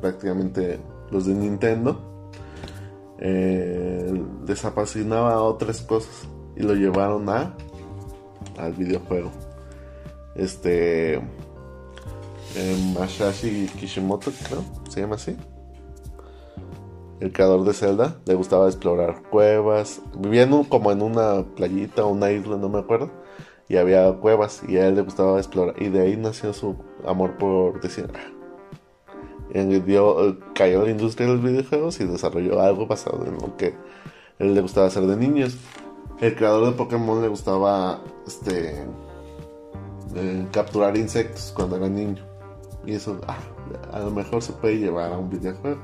prácticamente los de Nintendo, eh, les otras cosas y lo llevaron a al videojuego. Este eh, Masashi Kishimoto, creo, se llama así el creador de Zelda, le gustaba explorar cuevas. Viviendo como en una playita o una isla, no me acuerdo. Y había cuevas y a él le gustaba explorar. Y de ahí nació su amor por decir. Dio, cayó en la industria de los videojuegos y desarrolló algo basado en lo que él le gustaba hacer de niños. El creador de Pokémon le gustaba este eh, capturar insectos cuando era niño. Y eso ah, a lo mejor se puede llevar a un videojuego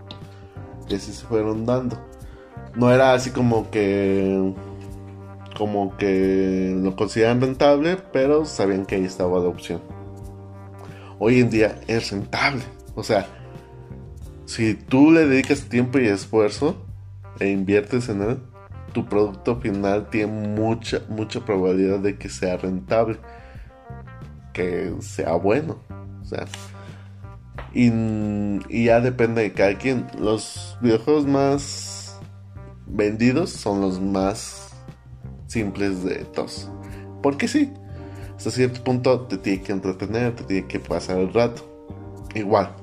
y así se fueron dando. No era así como que como que lo consideran rentable, pero sabían que ahí estaba la opción. Hoy en día es rentable. O sea, si tú le dedicas tiempo y esfuerzo e inviertes en él, tu producto final tiene mucha, mucha probabilidad de que sea rentable. Que sea bueno. O sea, y, ya depende de cada quien. Los videojuegos más vendidos son los más simples de todos. Porque sí, hasta cierto punto te tiene que entretener, te tiene que pasar el rato. Igual,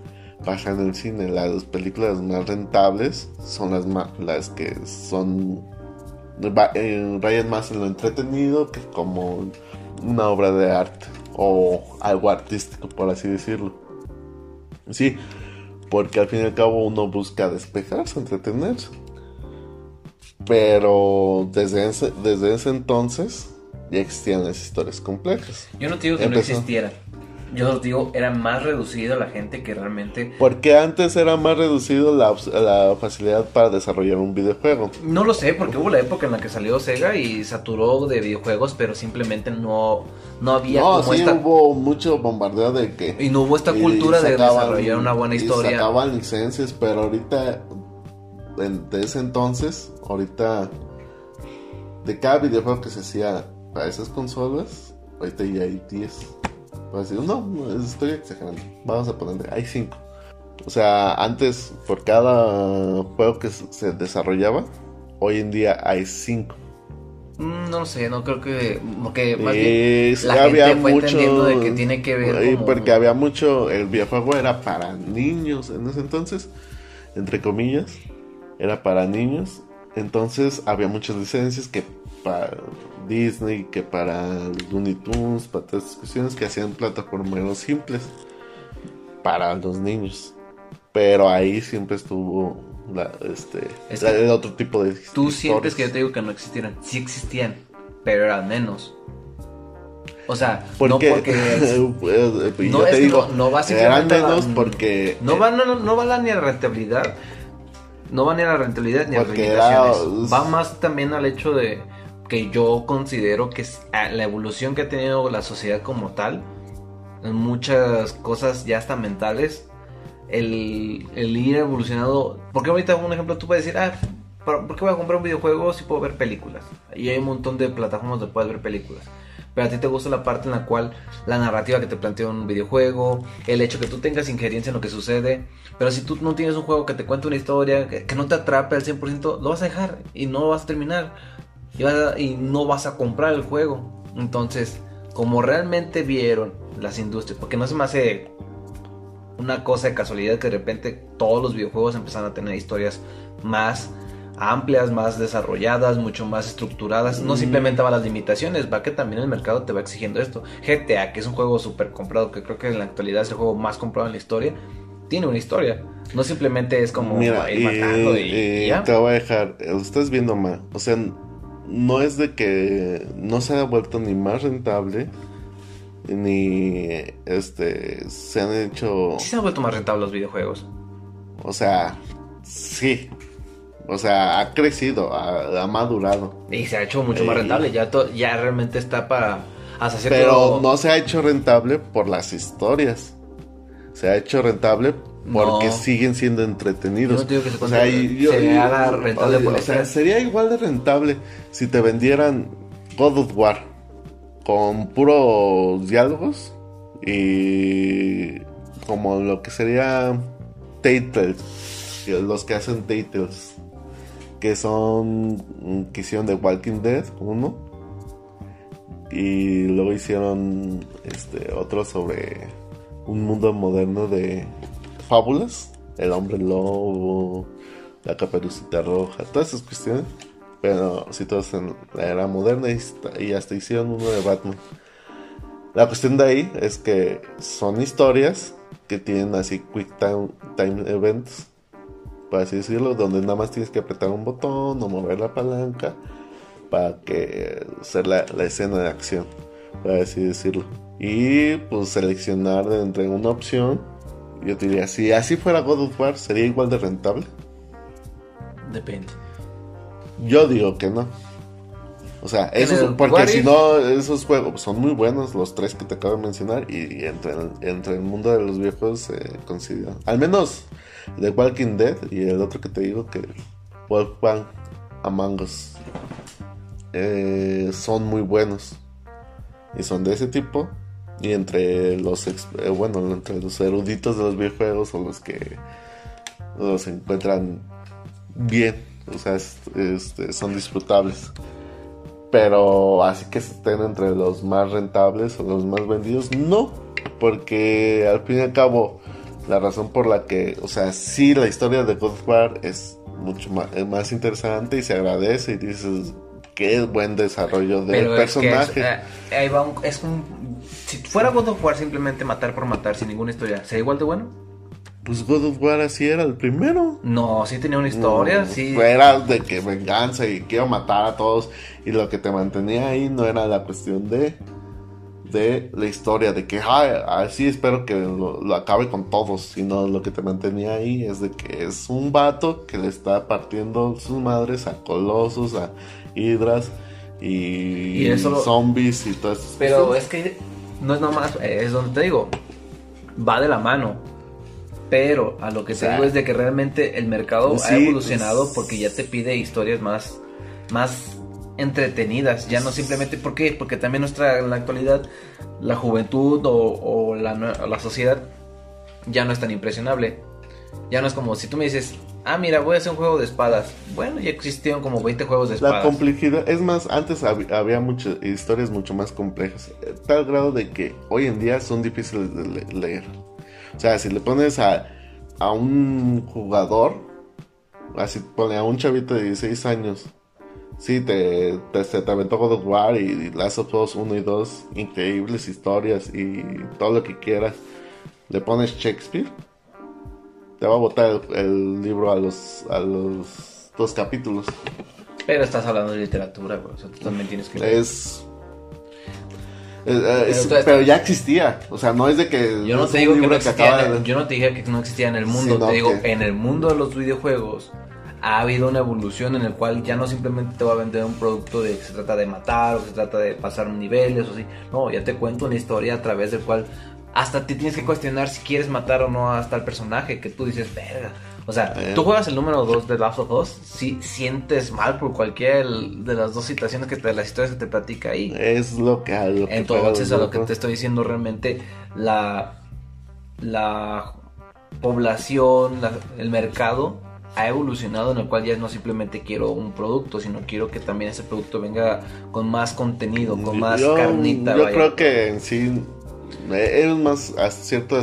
pasa en el cine. Las películas más rentables son las, más, las que son eh, rayan más en lo entretenido que como una obra de arte o algo artístico, por así decirlo. Sí, porque al fin y al cabo uno busca despejarse, entretenerse. Pero desde ese, desde ese entonces ya existían las historias complejas. Yo no te digo que Empezó. no existiera. Yo os digo, era más reducido la gente que realmente... Porque antes era más reducido la, facilidad para desarrollar un videojuego. No lo sé, porque hubo la época en la que salió Sega y saturó de videojuegos, pero simplemente no, no había No, como sí esta... hubo mucho bombardeo de que... Y no hubo esta y cultura de sacaban- desarrollar una buena y historia. sacaban licencias, pero ahorita, en- de ese entonces, ahorita, de cada videojuego que se hacía para esas consolas, ahorita ya hay 10. A decir, no, estoy exagerando. Vamos a ponerle, hay 5. O sea, antes, por cada juego que se desarrollaba, hoy en día hay 5. Mm, No lo sé, no creo que... Porque más bien sí, la había gente fue mucho- entendiendo de que tiene que ver como- Porque había mucho, el videojuego era para niños en ese entonces, entre comillas, era para niños. Entonces había muchas licencias que para Disney, que para Looney Tunes, para todas estas cuestiones que hacían plataformeros simples para los niños. Pero ahí siempre estuvo la, este, Es la- que el otro tipo de Tú historias. sientes que yo te digo que no existieran. Sí existían, pero eran menos. O sea, Porque, no porque... No, te digo, no- no va eran la- menos porque No va, no, no, va la- ni a la rentabilidad. No va ni a la rentabilidad ni a las Porque era- limitaciones. Va más también al hecho de que yo considero que la evolución que ha tenido la sociedad como tal, en muchas cosas ya hasta mentales, el, el ir evolucionando. Porque ahorita, un ejemplo, tú puedes decir, ah, ¿por por qué voy a comprar un videojuego si puedo ver películas? Y hay un montón de plataformas donde puedes ver películas. Pero a ti te gusta la parte en la cual la narrativa que te plantea un videojuego, el hecho que tú tengas injerencia en lo que sucede. Pero si tú no tienes un juego que te cuente una historia, que, que no te atrape al 100%, lo vas a dejar y no lo vas a terminar. Y, vas a- y no vas a comprar el juego. Entonces, como realmente vieron las industrias, porque no se me hace una cosa de casualidad que de repente todos los videojuegos empezaron a tener historias más amplias, más desarrolladas, mucho más estructuradas. No Mm. simplemente va las limitaciones, va que también el mercado te va exigiendo esto. GTA, que es un juego súper comprado, que creo que en la actualidad es el juego más comprado en la historia, tiene una historia. No simplemente es como Mira, ir matando y, y y ya. te voy a dejar, lo estás viendo mal. O sea, no es de que no se haya vuelto ni más rentable, ni este se han hecho, Sí se han vuelto más rentables los videojuegos. o sea, sí. O sea, ha crecido, ha, ha madurado. Y se ha hecho mucho más rentable. Ya, to- ya realmente está para cierto Pero no se ha hecho rentable por las historias. Se ha hecho rentable porque No. siguen siendo entretenidos. Yo no digo que se o sea, cuente- y yo- se y- haga rentable por o sea, sería igual de rentable si te vendieran God of War con puros diálogos y como lo que sería Tales, los que hacen Tales, que son que hicieron de Walking Dead uno y luego hicieron este otro sobre un mundo moderno de fábulas, el hombre lobo, la caperucita roja, todas esas cuestiones. Pero situados en la era moderna y, y hasta hicieron uno de Batman. La cuestión de ahí es que son historias que tienen así quick time, time events, por así decirlo, donde nada más tienes que apretar un botón o mover la palanca para que hacer la, la escena de acción, por así decirlo. Y pues seleccionar entre una opción. Yo te diría, si así fuera God of War, ¿sería igual de rentable? Depende. Yo digo que no. O sea, esos, porque si no, esos juegos son muy buenos, los tres que te acabo de mencionar, y, entre, el, entre el mundo de los viejos se consideran. Al menos The Walking Dead y el otro que te digo que Wolfgang Among Us eh, son muy buenos. Y son de ese tipo. Y entre los eh, bueno, entre los eruditos de los videojuegos o los que los encuentran bien. O sea, es- este, son disfrutables. Pero así que estén entre los más rentables o los más vendidos, no. Porque al fin y al cabo, la razón por la que, o sea, sí, la historia de God of War es mucho es más interesante y se agradece y dices, qué buen desarrollo de Pero es que personaje. es, eh, ahí va un- es un... Si fuera God of War simplemente matar por matar sin ninguna historia, ¿sería igual de bueno? Pues God of War así era el primero. No, sí tenía una historia, No, sí. Era de que venganza y quiero matar a todos. Y lo que te mantenía ahí no era la cuestión de, de la historia, de que "Ay, así espero que lo, lo acabe con todos. Sino lo que te mantenía ahí es de que es un vato que le está partiendo sus madres a colosos, a hidras y, Y eso lo- zombies y todas esas Pero cosas. es que no es nomás, es donde te digo, va de la mano. Pero a lo que O te sea, digo es de que realmente el mercado ha sí, evolucionado es- porque ya te pide historias más, más entretenidas. Ya no simplemente, ¿por qué? Porque también nuestra, en la actualidad, la juventud o, o la, la sociedad ya no es tan impresionable. Ya no es como si tú me dices, ah, mira, voy a hacer un juego de espadas. Bueno, ya existieron como 20 juegos de La espadas. complejidad, es más, antes hab- había muchas historias mucho más complejas, eh, tal grado de que hoy en día son difíciles de le- leer. O sea, si le pones a, a un jugador, así pone a un chavito de 16 años, sí, te, te, te, te aventó God of War y Last of Us 1 y 2, increíbles historias y todo lo que quieras, le pones Shakespeare, te va a botar el, el libro a los, a los dos capítulos. Pero estás hablando de literatura, güey. O sea, tú también tienes que... Es. es- Pero ya existía. O sea, no es de que. Yo no es te digo que no existía, acaba en el- de- yo no te dije que no existía en el mundo, Sino te digo, que- en el mundo de los videojuegos ha habido una evolución en el cual ya no simplemente te va a vender un producto de que se trata de matar o que se trata de pasar niveles o así. No, ya te cuento una historia a través del cual hasta te tienes que cuestionar si quieres matar o no hasta el personaje que tú dices, verga. O sea, Eh. tú juegas el número 2 de Last of Us, si sientes mal por cualquiera de las dos situaciones que te, las historias que te platica ahí. Es lo que. a lo que Entonces, a lo que te estoy diciendo realmente, la, la población, la- el mercado ha evolucionado en el cual ya no simplemente quiero un producto, sino quiero que también ese producto venga con más contenido, con más yo, carnita. Yo vaya. creo que en sí. Es más, hasta cierto,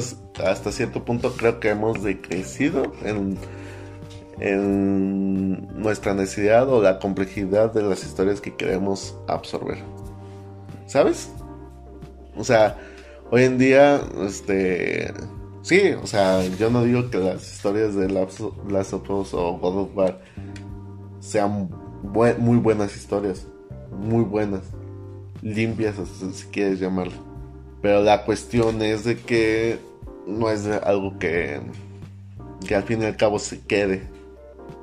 hasta cierto punto creo que hemos decrecido en, en nuestra necesidad o la complejidad de las historias que queremos absorber. ¿Sabes? O sea, hoy en día, este... Sí, o sea, yo no digo que las historias de Last of Us o God of War sean muy buenas historias. Muy buenas. Limpias, si quieres llamarlo. Pero la cuestión es de que no es algo que, que al fin y al cabo se quede.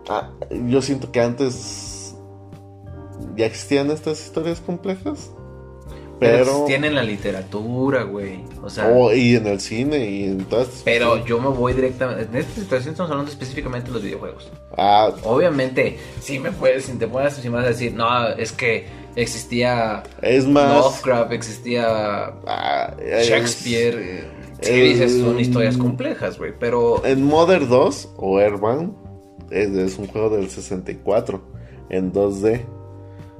Ah, yo siento que antes ya existían estas historias complejas. Pero, Pero... tienen la literatura, güey. O sea, Oh, y en el cine y en todas estas pero yo me voy directamente. En esta situación estamos hablando específicamente de los videojuegos. Ah, Obviamente, si me puedes, si te pones encima de decir, no, es que existía es más... Lovecraft, existía ah, es- Shakespeare. sí, dices, son historias complejas, güey. Pero En Mother 2 o Airbound es, es un juego del 64 en 2D.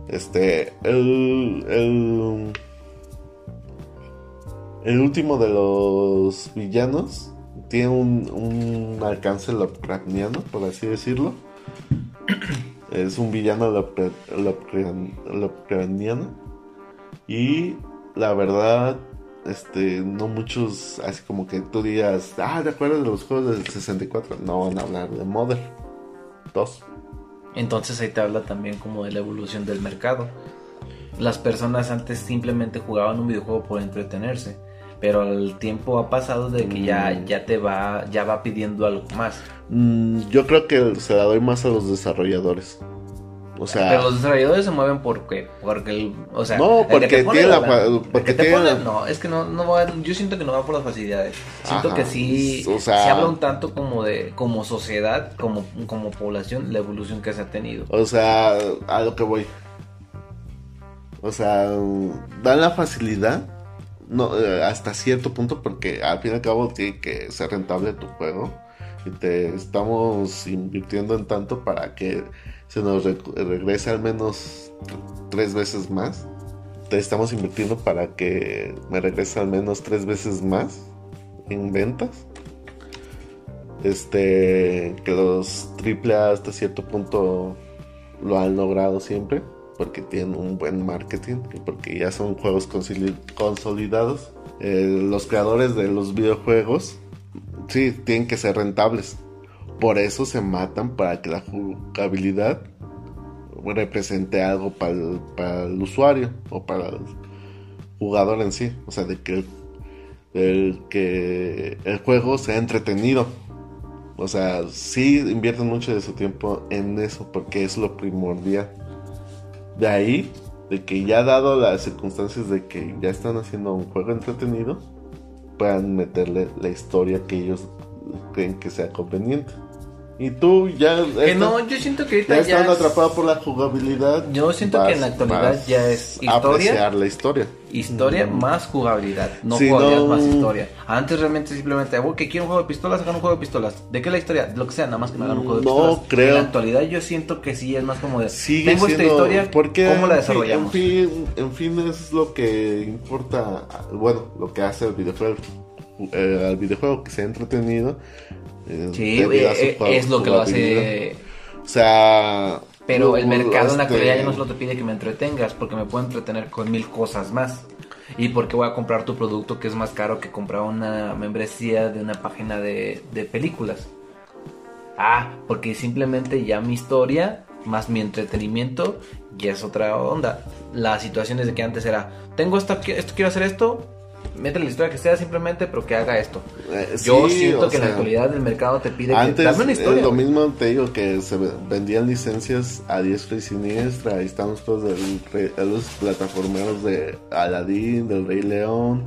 Este, el, el, el último de los villanos tiene un, un alcance Lovecraftiano, por así decirlo. Es un villano Lovecra- Lovecra- Lovecraftiano. Y la verdad, este, no muchos, así como que tú digas, ah, ¿te acuerdas de los juegos del 64? No van a hablar de Mother 2. entonces ahí te habla también como de la evolución del mercado. Las personas antes simplemente jugaban un videojuego por entretenerse. Pero el tiempo ha pasado de que ya, Mm. ya te va, ya va pidiendo algo más. Mm, yo creo que se la doy más a los desarrolladores. O sea, Pero los desarrolladores se mueven porque, porque el, o sea, No, porque tiene la la- porque que te tiene pone- la- no, es que no, no va, yo siento que no va por las facilidades. Siento Ajá, que sí, o sea- se habla un tanto como de, como sociedad, como, como población, la evolución que se ha tenido. o sea, a lo que voy. O sea, dan la facilidad no, eh, hasta cierto punto porque al fin y al cabo tiene que ser rentable tu juego. Y te estamos invirtiendo en tanto para que se nos regrese al menos tres veces más. Te estamos invirtiendo para que me regrese al menos tres veces más en ventas. Este, que los AAA hasta cierto punto lo han logrado siempre. Porque tienen un buen marketing, porque ya son juegos consolidados. Eh, los creadores de los videojuegos, sí, tienen que ser rentables. Por eso se matan para que la jugabilidad represente algo para el, usuario o para el jugador en sí. O sea, de que el, que el juego sea entretenido. O sea, sí invierten mucho de su tiempo en eso porque es lo primordial. De ahí, de que ya dado las circunstancias de que ya están haciendo un juego entretenido, puedan meterle la historia que ellos creen que sea conveniente. Y tú ya. Que no, yo siento que ahorita ya. están atrapados por la jugabilidad. Yo siento que en la actualidad ya es historia. Apreciar la historia. Historia más jugabilidad. No jugabilidad más historia. Antes realmente simplemente, oh, que quiero un juego de pistolas, hagan un juego de pistolas. ¿De qué la historia? Lo que sea, nada más que me hagan un juego de pistolas. No creo. En la actualidad yo siento que sí es más como de. Sigue tengo esta historia, porque ¿cómo la desarrollamos? En fin, en fin, es lo que importa. Bueno, lo que hace el videojuego. Eh, al videojuego que sea entretenido sí, eh, es lo que lo hace. O sea. Pero el mercado en la actualidad ya no solo te pide que me entretengas, porque me puedo entretener con mil cosas más. Y porque voy a comprar tu producto que es más caro que comprar una membresía de una página de, de películas. Ah, porque simplemente ya mi historia más mi entretenimiento ya es otra onda. La situación es de que antes era, tengo esto, esto quiero hacer esto, mete la historia que sea simplemente, pero que haga esto. Eh, Yo siento que en la actualidad el mercado te pide antes, que dame una historia. lo mismo te digo que se vendían licencias a diestra y siniestra. Ahí estamos todos de los plataformeros de Aladdin, del Rey León,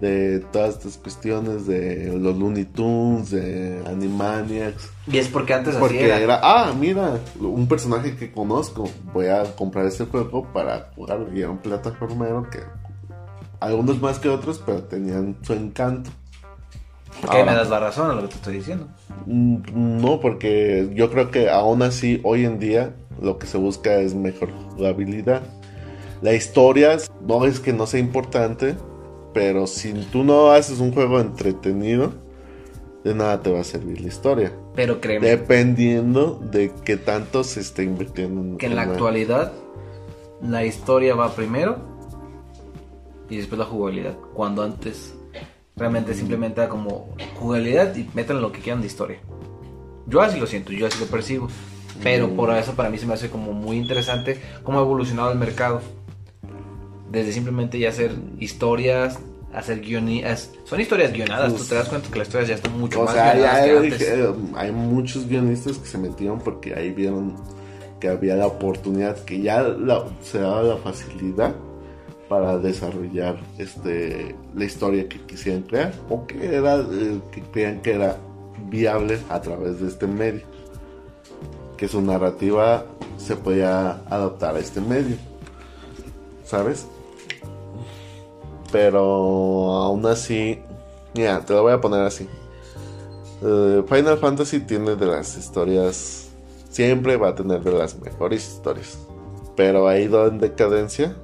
de todas estas cuestiones de los Looney Tunes, de Animaniacs. Y es porque antes porque era. era. ah, mira, un personaje que conozco, voy a comprar este juego para jugar. Y era un plataformero que algunos más que otros, pero tenían su encanto. ¿Por qué me das la razón a lo que te estoy diciendo? Mm, no, porque yo creo que aún así, hoy en día, lo que se busca es mejor jugabilidad. La historia no es que no sea importante, pero si tú no haces un juego entretenido, de nada te va a servir la historia. Pero créeme. Dependiendo de qué tanto se esté invirtiendo en Que en la actualidad, la historia va primero y después la jugabilidad. Cuando antes realmente simplemente era como jugabilidad y metan lo que quieran de historia. Yo así lo siento, yo así lo percibo. Pero por eso para mí se me hace como muy interesante cómo ha evolucionado el mercado. Desde simplemente ya hacer historias, hacer guionistas. Son historias guionadas, tú te das cuenta que las historias ya están mucho más guionadas que antes. Eh, hay muchos guionistas que se metieron porque ahí vieron que había la oportunidad, que ya se daba la facilidad para desarrollar este la historia que quisieran crear o que era eh, que creían que era viable a través de este medio que su narrativa se podía adaptar a este medio sabes pero aún así mira te lo voy a poner así. Eh, Final Fantasy tiene de las historias siempre va a tener de las mejores historias pero ha ido en decadencia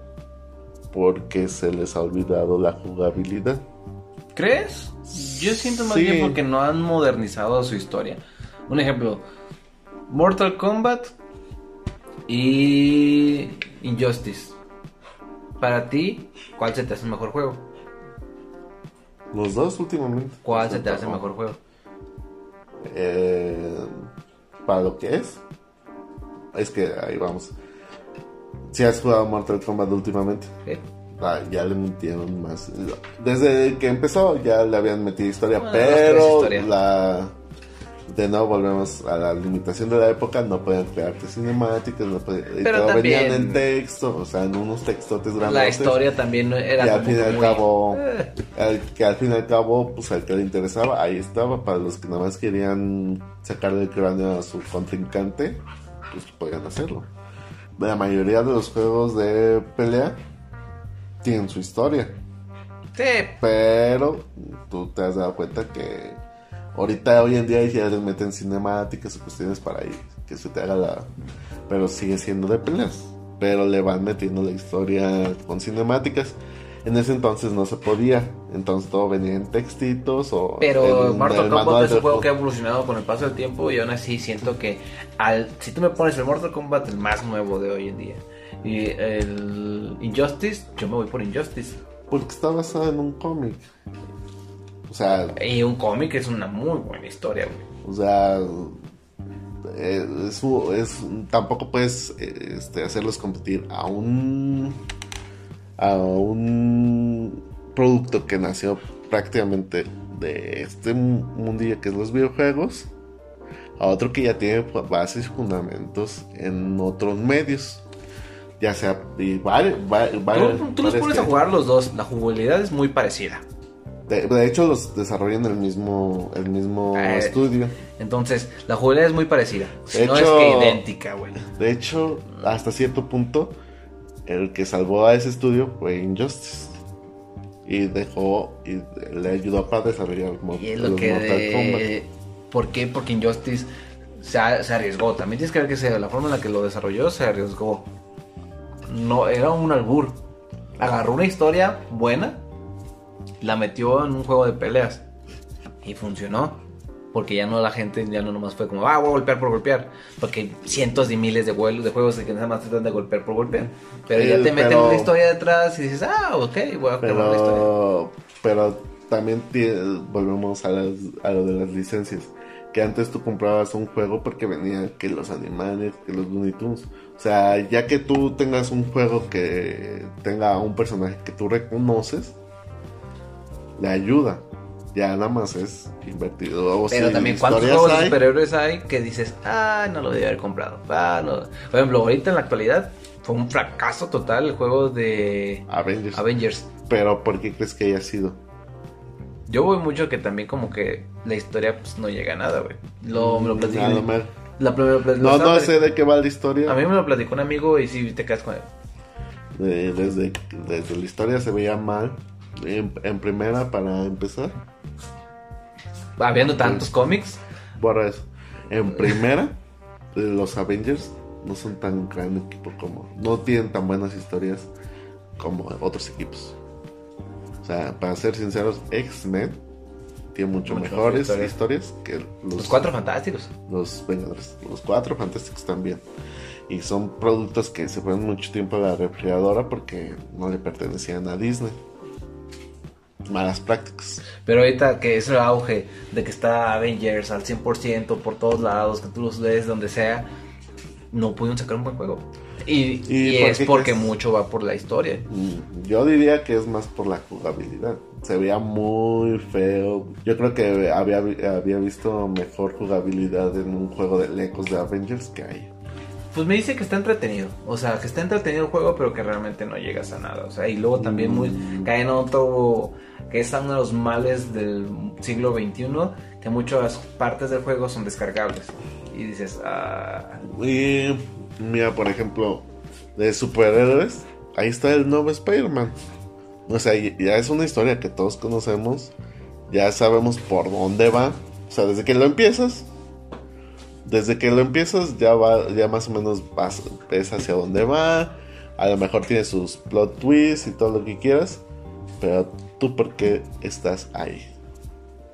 porque se les ha olvidado la jugabilidad. ¿Crees? Yo siento más bien porque no han modernizado su historia. Un ejemplo, Mortal Kombat y Injustice. Para ti, ¿cuál se te hace el mejor juego? Los dos últimamente. ¿Cuál se te hace el mejor juego? Eh, para lo que es. Es que ahí vamos. Si has jugado Mortal Kombat últimamente. Ah, ya le metieron más. Desde que empezó ya le habían metido historia, pero la de nuevo volvemos a la limitación de la época, no podían crearte cinemáticas, no podían, pero venían en texto, o sea, en unos textotes grandes. La historia también era y al fin y al cabo, eh. que al fin y al cabo, pues al que le interesaba, ahí estaba, para los que nada más querían sacarle el cráneo a su contrincante, pues podían hacerlo la mayoría de los juegos de pelea tienen su historia. Sí. Pero tú te has dado cuenta que ahorita, hoy en día, ya les meten cinemáticas o cuestiones para ahí, que se te haga la. Pero sigue siendo de peleas. Pero le van metiendo la historia con cinemáticas. En ese entonces no se podía, entonces todo venía en textitos o... Pero Mortal Kombat es un juego que ha evolucionado con el paso del tiempo y aún así siento que al, si tú me pones el Mortal Kombat el más nuevo de hoy en día Y el Injustice, yo me voy por Injustice. Porque está basada en un cómic. O sea, Y un cómic es una muy buena historia, güey. o sea, eh, es, es- tampoco puedes eh, este, hacerlos competir a un a un producto que nació prácticamente de este mu- mundillo que es los videojuegos a otro que ya tiene bases y fundamentos en otros medios ya sea y vari- va- vari- Tú, tú los pones a jugar los dos, la jugabilidad es muy parecida. de, de hecho los desarrollan el mismo el mismo Eh, estudio Entonces, la jugabilidad es muy parecida. De no hecho- es que idéntica, güey. De hecho, hasta cierto punto, el que salvó a ese estudio fue Injustice. Y dejó, y le ayudó para desarrollar Y es lo que Mortal de... ¿Por qué? Porque Injustice se, arriesgó. También tienes que ver que se- la forma en la que lo desarrolló se arriesgó. No, era un albur. Agarró una historia buena, la metió en un juego de peleas y funcionó. Porque ya no la gente, ya no nomás fue como, ah, voy a golpear por golpear. Porque hay cientos y miles de, vuelos, de juegos que nada más tratan de golpear por golpear. Pero ya Eh, te meten pero- una historia detrás y dices, ah, ok, voy a acabar la historia. Pero, pero también volvemos a, las- a lo de las licencias. Que antes tú comprabas un juego porque venía que los animales, que los Looney Tunes. O sea, ya que tú tengas un juego que tenga un personaje que tú reconoces, le ayuda. Ya nada más es invertido. Pero también, ¿cuántos juegos de superhéroes hay que dices, ah, no lo debí haber comprado? Ah, no. Por ejemplo, ahorita en la actualidad fue un fracaso total el juego de Avengers. Avengers. Pero ¿por qué crees que haya sido? Yo voy mucho que también como que la historia pues no llega a nada, güey. Lo, me lo platicó. Nada mal. La, lo- lo- lo No, no sé de qué va la historia. A mí me lo platicó un amigo y sí te quedas con él. Eh, desde, desde la historia se veía mal. En, en primera, para empezar. Habiendo tantos cómics, Borra eso. En primera, los Avengers no son tan gran equipo como. No tienen tan buenas historias como otros equipos. O sea, para ser sinceros, X-Men tiene mucho, Mucho mejores mejor historias que los, los cuatro fantásticos. los Vengadores. Los cuatro fantásticos también. Y son productos que se ponen mucho tiempo a la refrigeradora porque no le pertenecían a Disney. Malas prácticas. Pero ahorita que es el auge de que está Avengers al 100% por todos lados, que tú los ves donde sea, no pudieron sacar un buen juego. Y, ¿Y y por es porque crees? mucho va por la historia. Mm, Yo diría que es más por la jugabilidad. Se veía muy feo. Yo creo que había, había visto mejor jugabilidad en un juego de Legos de Avengers que hay. Pues me dice que está entretenido. O sea, que está entretenido el juego, pero que realmente no llegas a nada. O sea, y luego también muy Mm. cae en otro que es uno de los males del siglo XXI, que muchas partes del juego son descargables. Y dices, ah, mira, por ejemplo, de superhéroes, ahí está el nuevo Spider-Man. O sea, ya es una historia que todos conocemos. Ya sabemos por dónde va. O sea, desde que lo empiezas, desde que lo empiezas, ya va, ya más o menos vas, ves hacia dónde va. A lo mejor tiene sus plot twists y todo lo que quieras. Pero tú, ¿por qué estás ahí?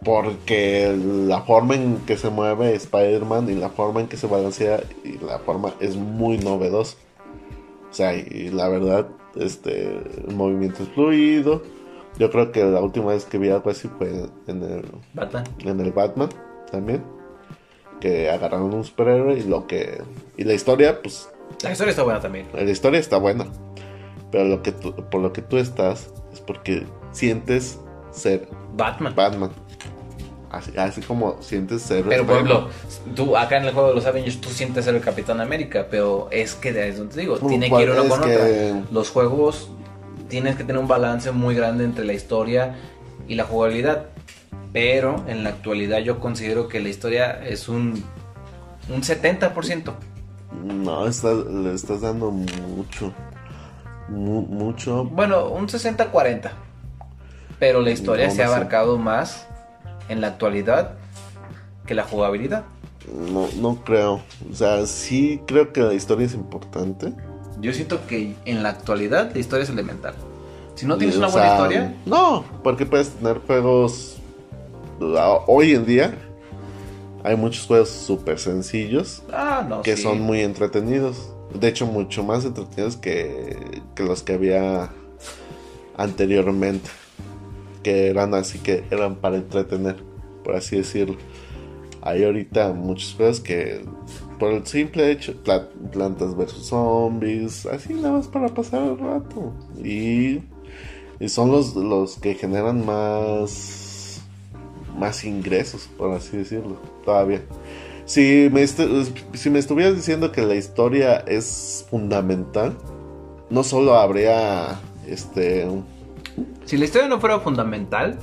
Porque la forma en que se mueve Spider-Man y la forma en que se balancea y la forma es muy novedoso. O sea, y la verdad, este, el movimiento es fluido. Yo creo que la última vez que vi algo así fue en el, Batman. en el Batman también. Que agarraron un superhéroe y lo que... Y la historia, pues, La historia está buena también. la historia está buena. Pero lo que tú- por lo que tú estás es porque sientes ser Batman. Batman. Así, así como sientes ser Pero por ejemplo, tú acá en el juego de los Avengers tú sientes ser el Capitán América, pero es que de ahí es donde te digo, tiene que ir uno con que- otra. Los juegos tienes que tener un balance muy grande entre la historia y la jugabilidad. Pero en la actualidad yo considero que la historia es un, un 70%. No, estás- le estás dando mucho. Mu- mucho. Bueno, un 60-40. Pero la historia No, se ha sé. abarcado más en la actualidad que la jugabilidad. No, no creo. O sea, sí creo que la historia es importante. Yo siento que en la actualidad la historia es elemental. Si no tienes O una sea, buena historia, No, porque puedes tener juegos. Hoy en día hay muchos juegos súper sencillos ah, no, que sí. son muy entretenidos. De hecho, mucho más entretenidos que, que los que había anteriormente. Que eran así que eran para entretener, por así decirlo. Hay ahorita muchos juegos que por el simple hecho, plantas versus zombies, así nada más para pasar el rato. Y, y son los, los que generan más, más ingresos, por así decirlo, todavía. Si me, si me estuvieras diciendo que la historia es fundamental, no solo habría este... Si la historia no fuera fundamental,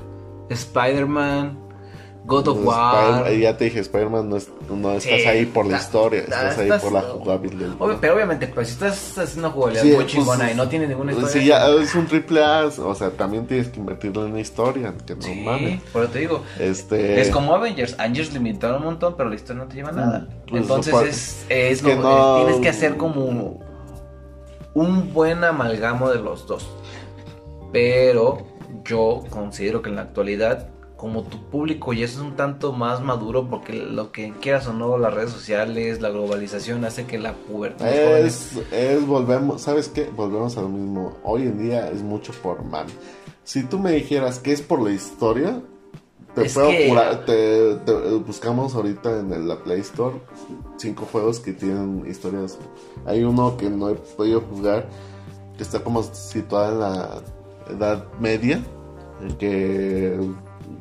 Spider-Man, God of War. ya te dije, Spider-Man no, no estás ahí por la historia, estás, ahí por la jugabilidad. pero obviamente, pues si estás haciendo jugabilidad muy pues, chingona y no tiene ninguna pues, historia. Sí, ya es un triple A, o sea, también tienes que invertirlo en la historia, que no sí, mames. Pero te digo, este... es como Avengers. Avengers limitaron un montón, pero la historia no te lleva nada. Pues, Entonces es, es que no... tienes que hacer como un buen amalgamo de los dos. Pero yo considero que en la actualidad como tu público y eso es un tanto más maduro porque lo que quieras o no, las redes sociales, la globalización hace que la pubertad... Es, es, volvemos, ¿sabes qué? Volvemos a lo mismo. Hoy en día es mucho por man. Si tú me dijeras que es por la historia, te puedo jurar, te, buscamos ahorita en la Play Store cinco juegos que tienen historias. Hay uno que no he podido jugar, que está como situado en la Edad Media, que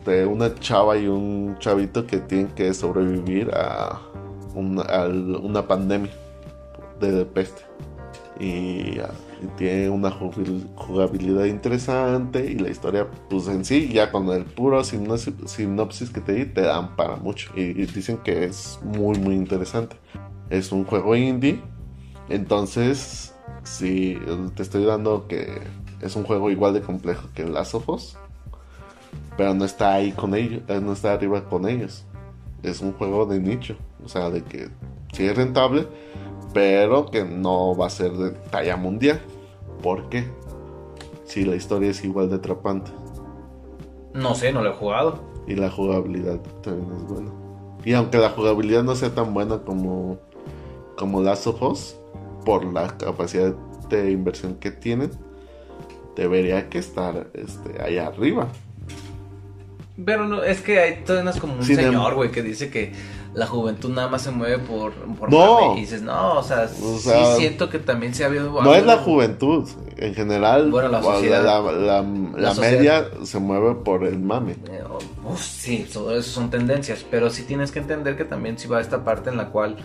de una chava y un chavito que tienen que sobrevivir a una, pandemia de peste. Y, tiene una jugabilidad interesante y la historia, pues en sí, ya con el puro sinopsis, que te di, te dan para mucho. Y, dicen que es muy, muy interesante. Es un juego indie, entonces, si te estoy dando que es un juego igual de complejo que Last of Us, pero no está ahí con ellos, eh, no está arriba con ellos. Es un juego de nicho, o sea, de que sí es rentable, pero que no va a ser de talla mundial. ¿Por qué? Si la historia es igual de atrapante. No sé, no lo he jugado. Y la jugabilidad también es buena. Y aunque la jugabilidad no sea tan buena como, como Last of Us, por la capacidad de inversión que tienen, debería que estar este, allá arriba. Pero no, es que hay es como un señor, güey, que dice que la juventud nada más se mueve por, por no. y dices, no, o sea, sí siento que también se ha habido No es la juventud, en general. Bueno, la sociedad. La, la, media se mueve por el mame. Eh, sí, todo eso son tendencias, pero sí tienes que entender que también sí va esta parte en la cual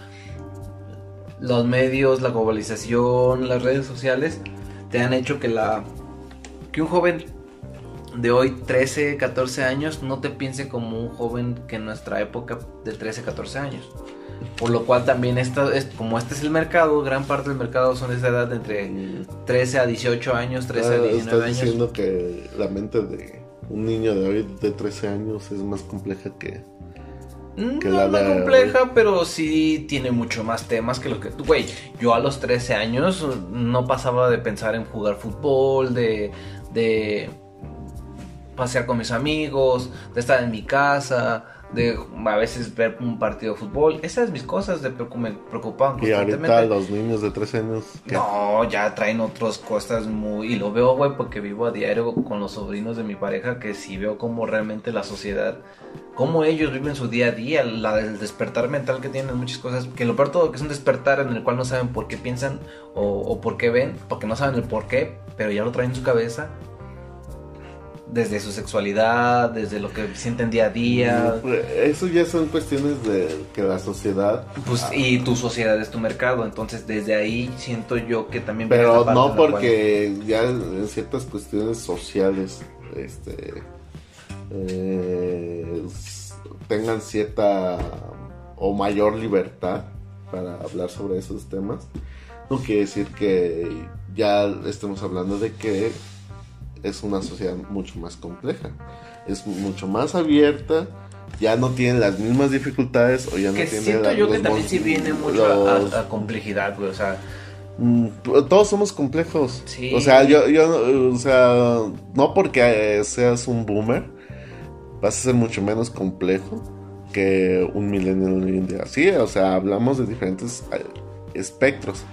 los medios, la globalización, las redes sociales te han hecho que la que un joven de hoy, 13, 14 años, no te piense como un joven que en nuestra época de 13, 14 años. Por lo cual también esta, es, como este es el mercado, gran parte del mercado son de esa edad de entre 13 a 18 años, 13 a 19 estás años. diciendo que la mente de un niño de hoy de 13 años es más compleja que... que no es más compleja, pero sí tiene mucho más temas que lo que... Güey, yo a los 13 años no pasaba de pensar en jugar fútbol, de... de pasear con mis amigos, de estar en mi casa, de a veces ver un partido de fútbol. Esas mis cosas de, me preocupaban Y ahorita los niños de 13 años... No, ya traen otras cosas muy... Y lo veo, güey, porque vivo a diario con los sobrinos de mi pareja, que sí veo como realmente la sociedad, cómo ellos viven su día a día, la, el despertar mental que tienen muchas cosas, que lo peor todo que es un despertar en el cual no saben por qué piensan o, o por qué ven, porque no saben el por qué, pero ya lo traen en su cabeza desde su sexualidad, desde lo que sienten día a día. Eso ya son cuestiones de que la sociedad. Pues, y tu sociedad es tu mercado, entonces desde ahí siento yo que también. Pero no porque ya en ciertas cuestiones sociales, este, eh, tengan cierta o mayor libertad para hablar sobre esos temas. No quiere decir que ya estemos hablando de que es una sociedad mucho más compleja, es mucho más abierta, ya no tiene las mismas dificultades o ya no tiene siento yo que también sí viene mucho a, complejidad, güey, o sea... Mm, todos somos complejos. O sea, yo, yo, o sea, no porque seas un boomer, vas a ser mucho menos complejo que un millennial hoy en día. Sí, o sea, hablamos de diferentes eh, espectros.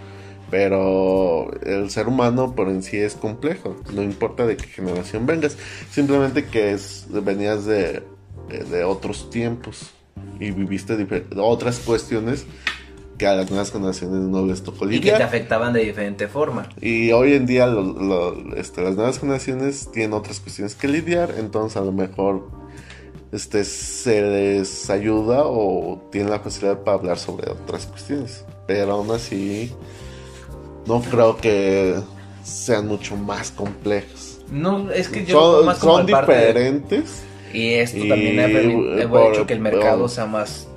Pero el ser humano por en sí es complejo. No importa de qué generación vengas. Simplemente que es, venías de, de otros tiempos y viviste otras cuestiones que a las nuevas generaciones no les tocó lidiar. Y que te afectaban de diferente forma. Y hoy en día este, las nuevas generaciones tienen otras cuestiones que lidiar, entonces a lo mejor este, se les ayuda o tienen la facilidad para hablar sobre otras cuestiones. Pero aún así, no creo que sean mucho más complejos. No, es que yo son, son diferentes. Y esto también ha, hecho que el mercado sea más...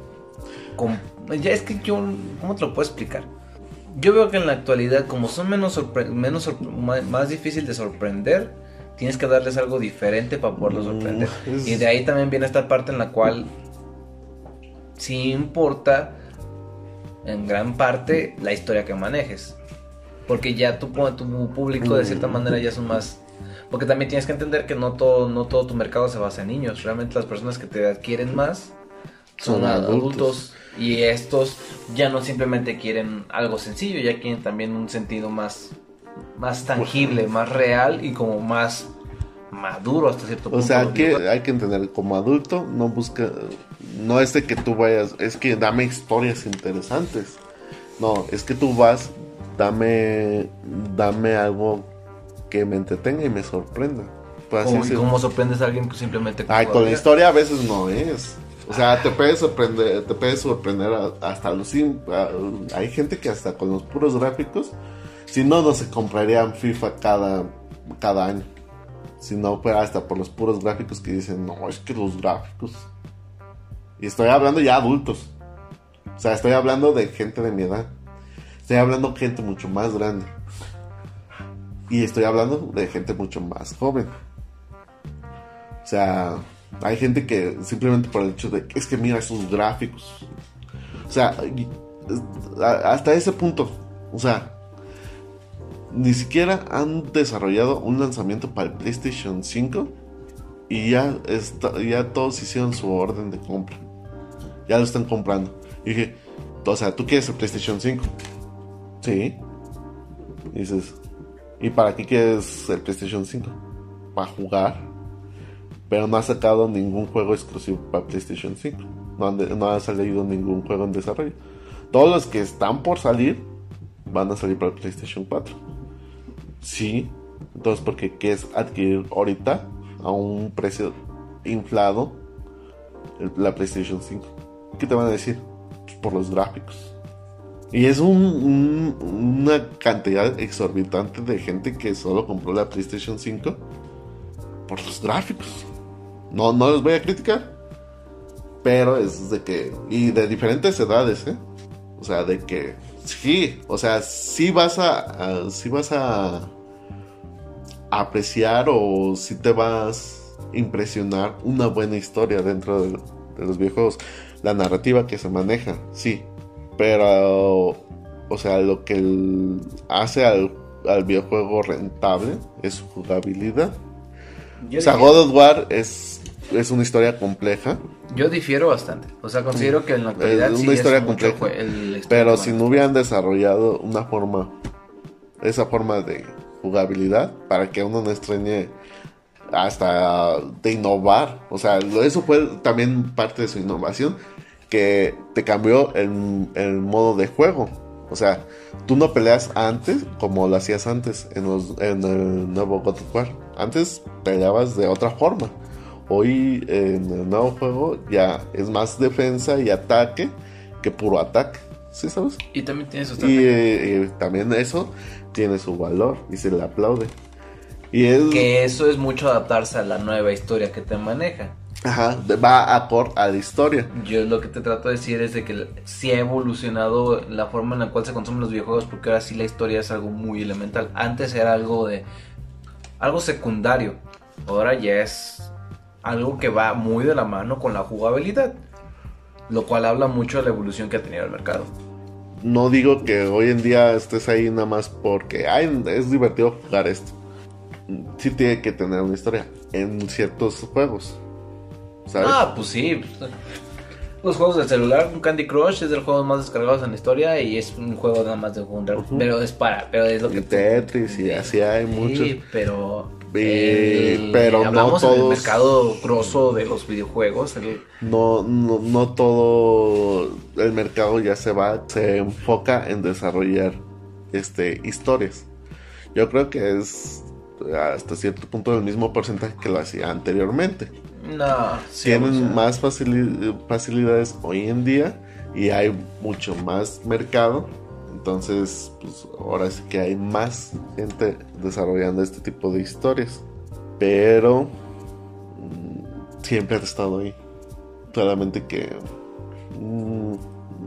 Ya es que yo, ¿cómo te lo puedo explicar? Yo veo que en la actualidad, como son menos, menos más difícil de sorprender, tienes que darles algo diferente para poderlos sorprender. Y de ahí también viene esta parte en la cual sí importa en gran parte la historia que manejes. Porque ya tu, tu público de cierta manera ya son más porque también tienes que entender que no todo, no todo tu mercado se basa en niños. Realmente las personas que te adquieren más son, adultos. Y estos ya no simplemente quieren algo sencillo, ya quieren también un sentido más, más tangible, más real y como más maduro hasta cierto punto. O sea, que hay que entender, como adulto no busca, no es de que tú vayas, es que dame historias interesantes. No, es que tú vas, dame, dame algo que me entretenga y me sorprenda. Pues ¿Cómo sorprendes a alguien que simplemente... Ay, con la historia a veces no es. O sea, te puede sorprender, te puede sorprender hasta los... Hay gente que hasta con los puros gráficos, si no, no se comprarían FIFA cada, cada año. Si no, fuera hasta por los puros gráficos que dicen, no, es que los gráficos... Y estoy hablando ya adultos. O sea, estoy hablando de gente de mi edad. Estoy hablando gente mucho más grande. Y estoy hablando de gente mucho más joven. O sea, hay gente que simplemente por el hecho de es que mira esos gráficos. O sea, hasta ese punto. O sea, ni siquiera han desarrollado un lanzamiento para el PlayStation 5 y ya, está, ya todos hicieron su orden de compra. Ya lo están comprando. Y dije, o sea, ¿tú quieres el PlayStation 5? Sí. Dices, ¿Y para qué quieres el PlayStation 5? Para jugar. Pero no ha sacado ningún juego exclusivo para PlayStation 5. No, ha salido ningún juego en desarrollo. Todos los que están por salir van a salir para PlayStation 4. Sí. Entonces, ¿por qué quieres adquirir ahorita a un precio inflado la PlayStation 5? ¿Qué te van a decir? Pues por los gráficos. Y es un, una cantidad exorbitante de gente que solo compró la PlayStation 5 por los gráficos. No, no los voy a criticar. Pero es de que. Y de diferentes edades, ¿eh? O sea, de que. Sí, o sea, sí vas a. sí vas a. apreciar o si te vas a impresionar una buena historia dentro de, de los videojuegos. La narrativa que se maneja, sí. Pero, o sea, lo que hace al, videojuego rentable es su jugabilidad. o sea, God of War es, es una historia compleja. Yo difiero bastante. O sea, considero que en la actualidad es una historia compleja. pero si no hubieran desarrollado una forma, esa forma de jugabilidad, para que uno no extrañe hasta de innovar. O sea, eso fue también parte de su innovación que te cambió el, el, modo de juego. O sea, tú no peleas antes como lo hacías antes en, los, en el nuevo God of War. Antes peleabas de otra forma. Hoy en el nuevo juego ya es más defensa y ataque que puro ataque. ¿Sí sabes? Y también tiene su y, y, también eso tiene su valor y se le aplaude. Y es... Que eso es mucho adaptarse a la nueva historia que te maneja. Ajá, va a por a la historia. Yo lo que te trato de decir es de que sí ha evolucionado la forma en la cual se consumen los videojuegos porque ahora sí la historia es algo muy elemental. Antes era algo de algo secundario. Ahora ya es algo que va muy de la mano con la jugabilidad. Lo cual habla mucho de la evolución que ha tenido el mercado. No digo que hoy en día estés ahí nada más porque Ay, es divertido jugar esto. Sí tiene que tener una historia en ciertos juegos Ah, pues sí. los juegos del celular, Candy Crush es de los juegos más descargados en la historia y es un juego nada más de jugar, pero es para, pero es lo que Tetris y así hay sí, muchos. pero Eh, pero no hablamos en el mercado grosso de los videojuegos, el- No, no, no todo el mercado ya se va, se enfoca en desarrollar este historias. Yo creo que es hasta cierto punto el mismo porcentaje que lo hacía anteriormente. no, sí, Tienen más facili- facilidades hoy en día y hay mucho más mercado. Entonces, pues ahora sí que hay más gente desarrollando este tipo de historias. Pero mm, siempre han estado ahí. Solamente que mm,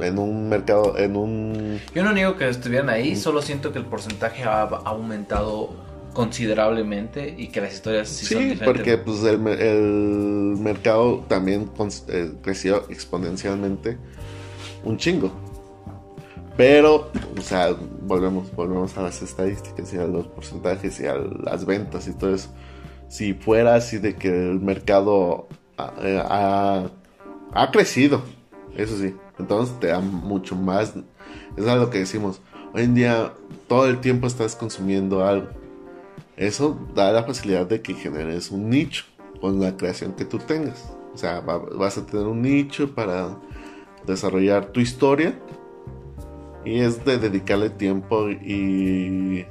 en un mercado, en un... Yo no niego que estuvieran ahí, solo siento que el porcentaje ha ha aumentado considerablemente y que las historias sí, son Sí, diferentes. porque pues el, el mercado también eh, creció exponencialmente un chingo. Pero, o sea, volvemos, volvemos a las estadísticas y a los porcentajes y a las ventas y todo eso. Si fuera así de que el mercado ha, eh, ha- ha crecido, eso sí, entonces te da mucho más. Es algo que decimos, hoy en día todo el tiempo estás consumiendo algo. Eso da la facilidad de que generes un nicho con la creación que tú tengas. O sea, va- vas a tener un nicho para desarrollar tu historia y es de dedicarle tiempo y,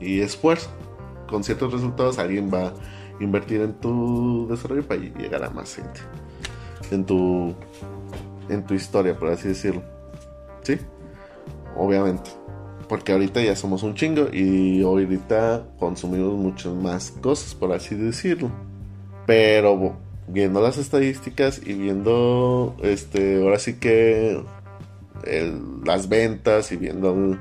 y esfuerzo. Con ciertos resultados alguien va a invertir en tu desarrollo para llegar a más gente. En tu, en tu historia, por así decirlo. ¿Sí? Obviamente. Porque ahorita ya somos un chingo y ahorita consumimos muchas más cosas, por así decirlo. Pero viendo las estadísticas y viendo, este, ahora sí que el- las ventas y viendo el-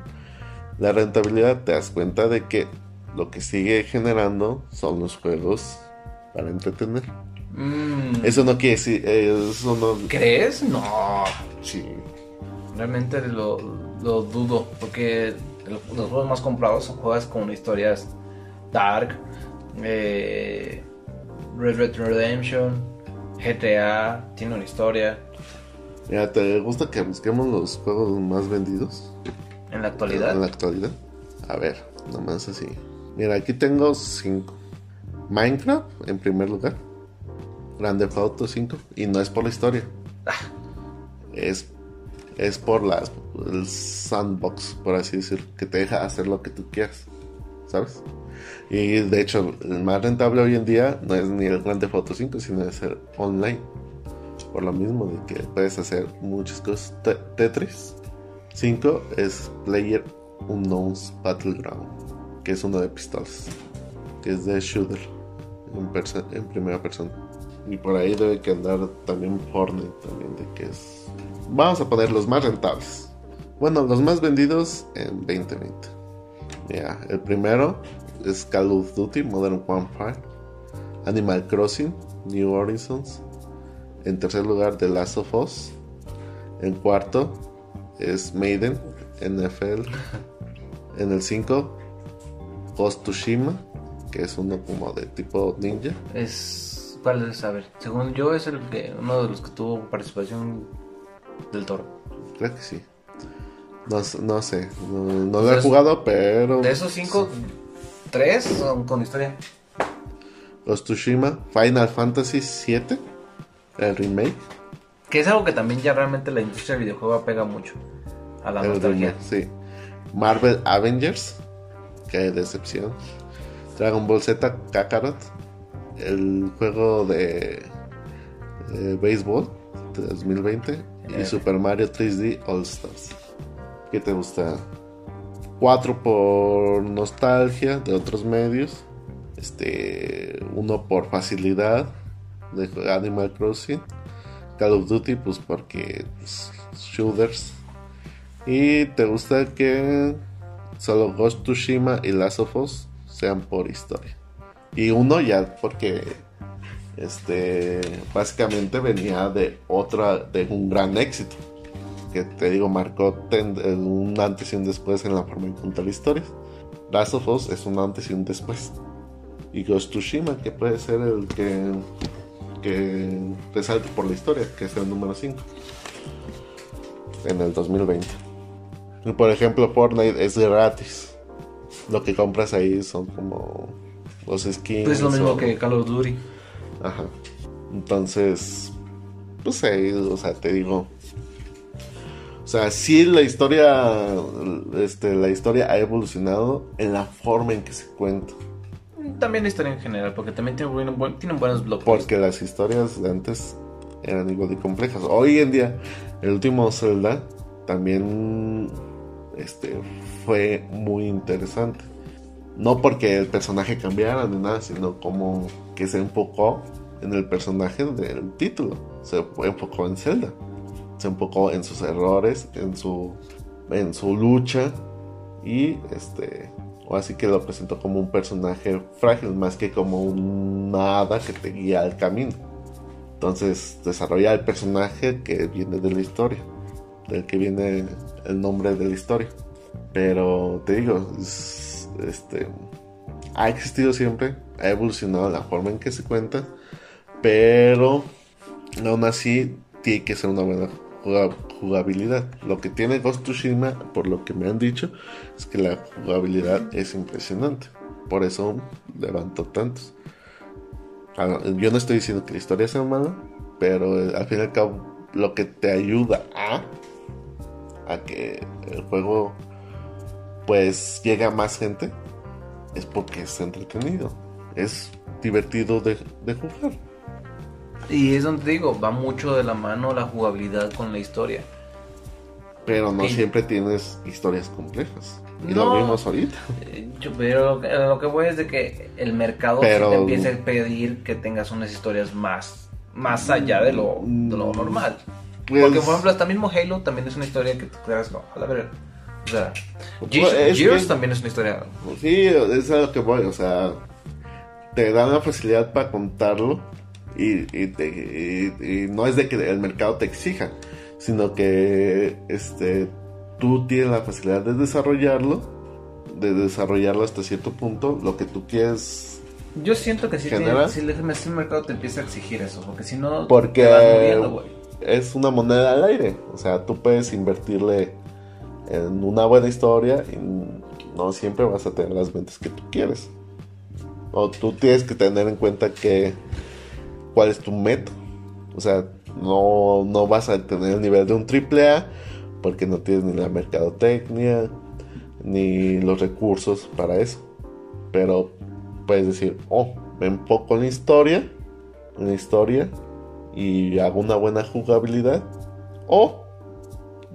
la rentabilidad, te das cuenta de que lo que sigue generando son los juegos para entretener. Mm, Eso no quiere decir, eso no... ¿Crees? No. Sí. Realmente lo, lo dudo, porque los juegos más comprados son juegos con historias dark, eh, Red Red Redemption, GTA, tiene una historia. Mira, ¿te gusta que busquemos los juegos más vendidos? En la actualidad, En la actualidad. A ver, nomás así. Mira, aquí tengo cinco. Minecraft en primer lugar. Grand Theft Auto 5. Y no es por la historia. Es, es por las, el sandbox, por así decirlo. Que te deja hacer lo que tú quieras. ¿Sabes? Y de hecho, el más rentable hoy en día no es ni el Grand Theft Auto 5, sino es el online. Por lo mismo de que puedes hacer muchas cosas. Te- Tetris 5 es Player Unknown's Battleground, que es uno de pistolas, que es de shooter en, en primera persona. Y por ahí debe que andar también Fortnite, también de que es... Vamos a poner los más rentables. Bueno, los más vendidos en 2020. Ya, el primero es Call of Duty Modern Warfare, Animal Crossing, New Horizons. En tercer lugar, The Last of Us. En cuarto es Maiden, NFL. En el 5, Ghost Tsushima, que es uno como de tipo ninja. es. ¿Cuál es? A ver, según yo, es el que uno de los que tuvo participación del toro. Creo que sí. No, no sé, no, no lo he jugado, pero... De esos cinco, tres son con historia. Tsushima, Final Fantasy 7, el remake. Que es algo que también ya realmente la industria del videojuego apega mucho a la el nostalgia. remake, sí. Marvel Avengers, qué decepción. Dragon Ball Z Kakarot, el juego de, de béisbol de 2020 y Eh. Super Mario 3D All Stars. ¿Qué te gusta? 4 por nostalgia de otros medios. Este, uno por facilidad de Animal Crossing. Call of Duty, pues porque pues, shooters. Y te gusta que solo Ghost Tsushima y Last of Us sean por historia. Y uno ya porque este básicamente venía de otra de un gran éxito que te digo marcó ten- un antes y un después en la forma de contar historias. Last of Us es un antes y un después. Y Ghost Tsushima que puede ser el que que resalte por la historia, que es el número 5. En el 2020. Y por ejemplo, Fortnite es gratis. Lo que compras ahí son como los skins. Pues lo mismo o- que Call of Duty. Ajá. Entonces, pues ahí, o sea, te digo. O sea, sí la historia, este, la historia ha evolucionado en la forma en que se cuenta. También la historia en general, porque también buen- buen- tienen buenos blogs. Porque las historias de antes eran igual de complejas. Hoy en día, el último Zelda también este, fue muy interesante. No porque el personaje cambiara ni nada, sino como que se enfocó en el personaje del título. Se enfocó en Zelda. Se enfocó en sus errores, en su, en su lucha. Y este. O así que lo presentó como un personaje frágil, más que como una hada que te guía al camino. Entonces desarrolla el personaje que viene de la historia, del que viene el nombre de la historia. Pero te digo, este, ha existido siempre, ha evolucionado la forma en que se cuenta, pero aún así tiene que ser una buena juga- jugabilidad. Lo que tiene Ghost Tsushima, por lo que me han dicho, es que la jugabilidad es impresionante. Por eso levantó tantos. Ah, Yo no estoy diciendo que la historia sea mala, pero eh, al fin y al cabo lo que te ayuda a, a que el juego pues llegue a más gente es porque es entretenido, es divertido de, de jugar. Y es donde te digo, va mucho de la mano la jugabilidad con la historia. Pero no Sí. siempre tienes historias complejas. Y No. lo vimos ahorita. Eh, pero lo que, voy es de que el mercado sí Pero- te empieza a pedir que tengas unas historias más, más allá de lo, de lo normal. Pues, Porque, por ejemplo, hasta mismo Halo también es una historia que te quedas, no, a la verga. O sea, Gears, es Gears también es una historia. Sí, es a lo que voy, o sea, te dan la facilidad para contarlo y, y te- y- y no es de que el mercado te exija, sino que este, tú tienes la facilidad de desarrollarlo, de desarrollarlo hasta cierto punto, lo que tú quieres, Yo siento que sí, te, ¿Genera? sí, le- sí el mercado te empieza a exigir eso, porque si no, Porque- te vas muriendo, güey. es una moneda al aire, o sea, tú puedes invertirle en una buena historia y no siempre vas a tener las ventas que tú quieres. O tú tienes que tener en cuenta que cuál es tu meta. O sea, no, no vas a tener el nivel de un triple A porque no tienes ni la mercadotecnia ni los recursos para eso. Pero puedes decir, oh, me enfoco en la historia, en la historia y hago una buena jugabilidad. O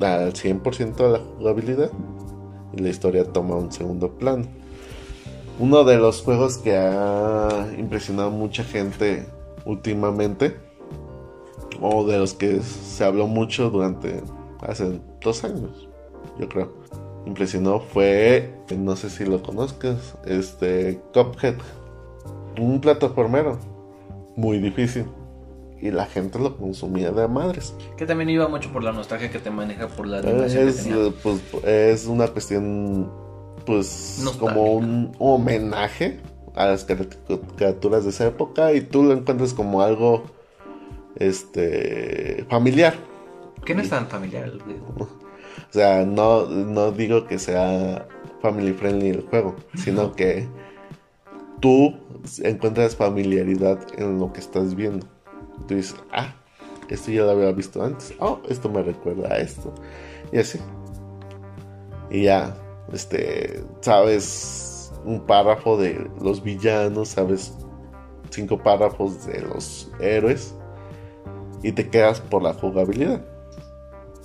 al 100% de la jugabilidad y la historia toma un segundo plano. Uno de los juegos que ha impresionado a mucha gente últimamente, o de los que se habló mucho durante hace dos años, yo creo. Impresionó fue, no sé si lo conozcas, este Cuphead, un plataformero muy difícil y la gente lo consumía de madres. Que también iba mucho por la nostalgia que te maneja por la animación Es, que tenía. eh, pues, es una cuestión, pues, Nostálgica. como un homenaje a las cari- caricaturas de esa época y tú lo encuentras como algo, este, familiar. Que no es tan familiar el video. O sea, no, no digo que sea family friendly el juego, sino que tú encuentras familiaridad en lo que estás viendo. Tú dices, ah, esto ya lo había visto antes. Oh, esto me recuerda a esto. Y así. Y ya, este, sabes un párrafo de los villanos, sabes cinco párrafos de los héroes. Y te quedas por la jugabilidad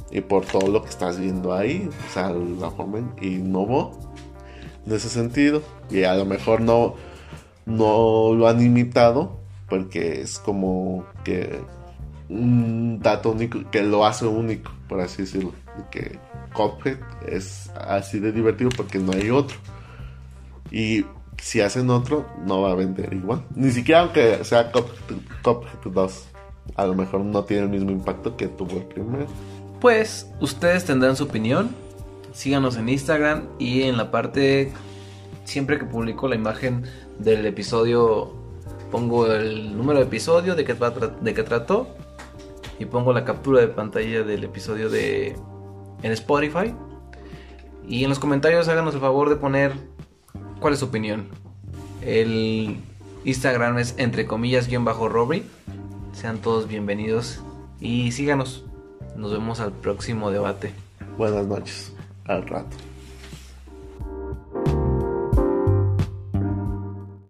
y por todo lo que estás viendo ahí, o sea, la forma innovó en ese sentido y a lo mejor no no lo han imitado porque es como que un dato único que lo hace único, por así decirlo, que Cuphead es así de divertido porque no hay otro. Y si hacen otro, no va a vender igual. Ni siquiera aunque sea Cuphead 2. A lo mejor no tiene el mismo impacto que tuvo el primero. Pues ustedes tendrán su opinión. Síganos en Instagram y en la parte siempre que publico la imagen del episodio pongo el número de episodio, de qué, de qué trató, y pongo la captura de pantalla del episodio de en Spotify. Y en los comentarios háganos el favor de poner cuál es su opinión. El Instagram es entre comillas guion bajo Robry. Sean todos bienvenidos y síganos. Nos vemos al próximo debate. Buenas noches. Al rato.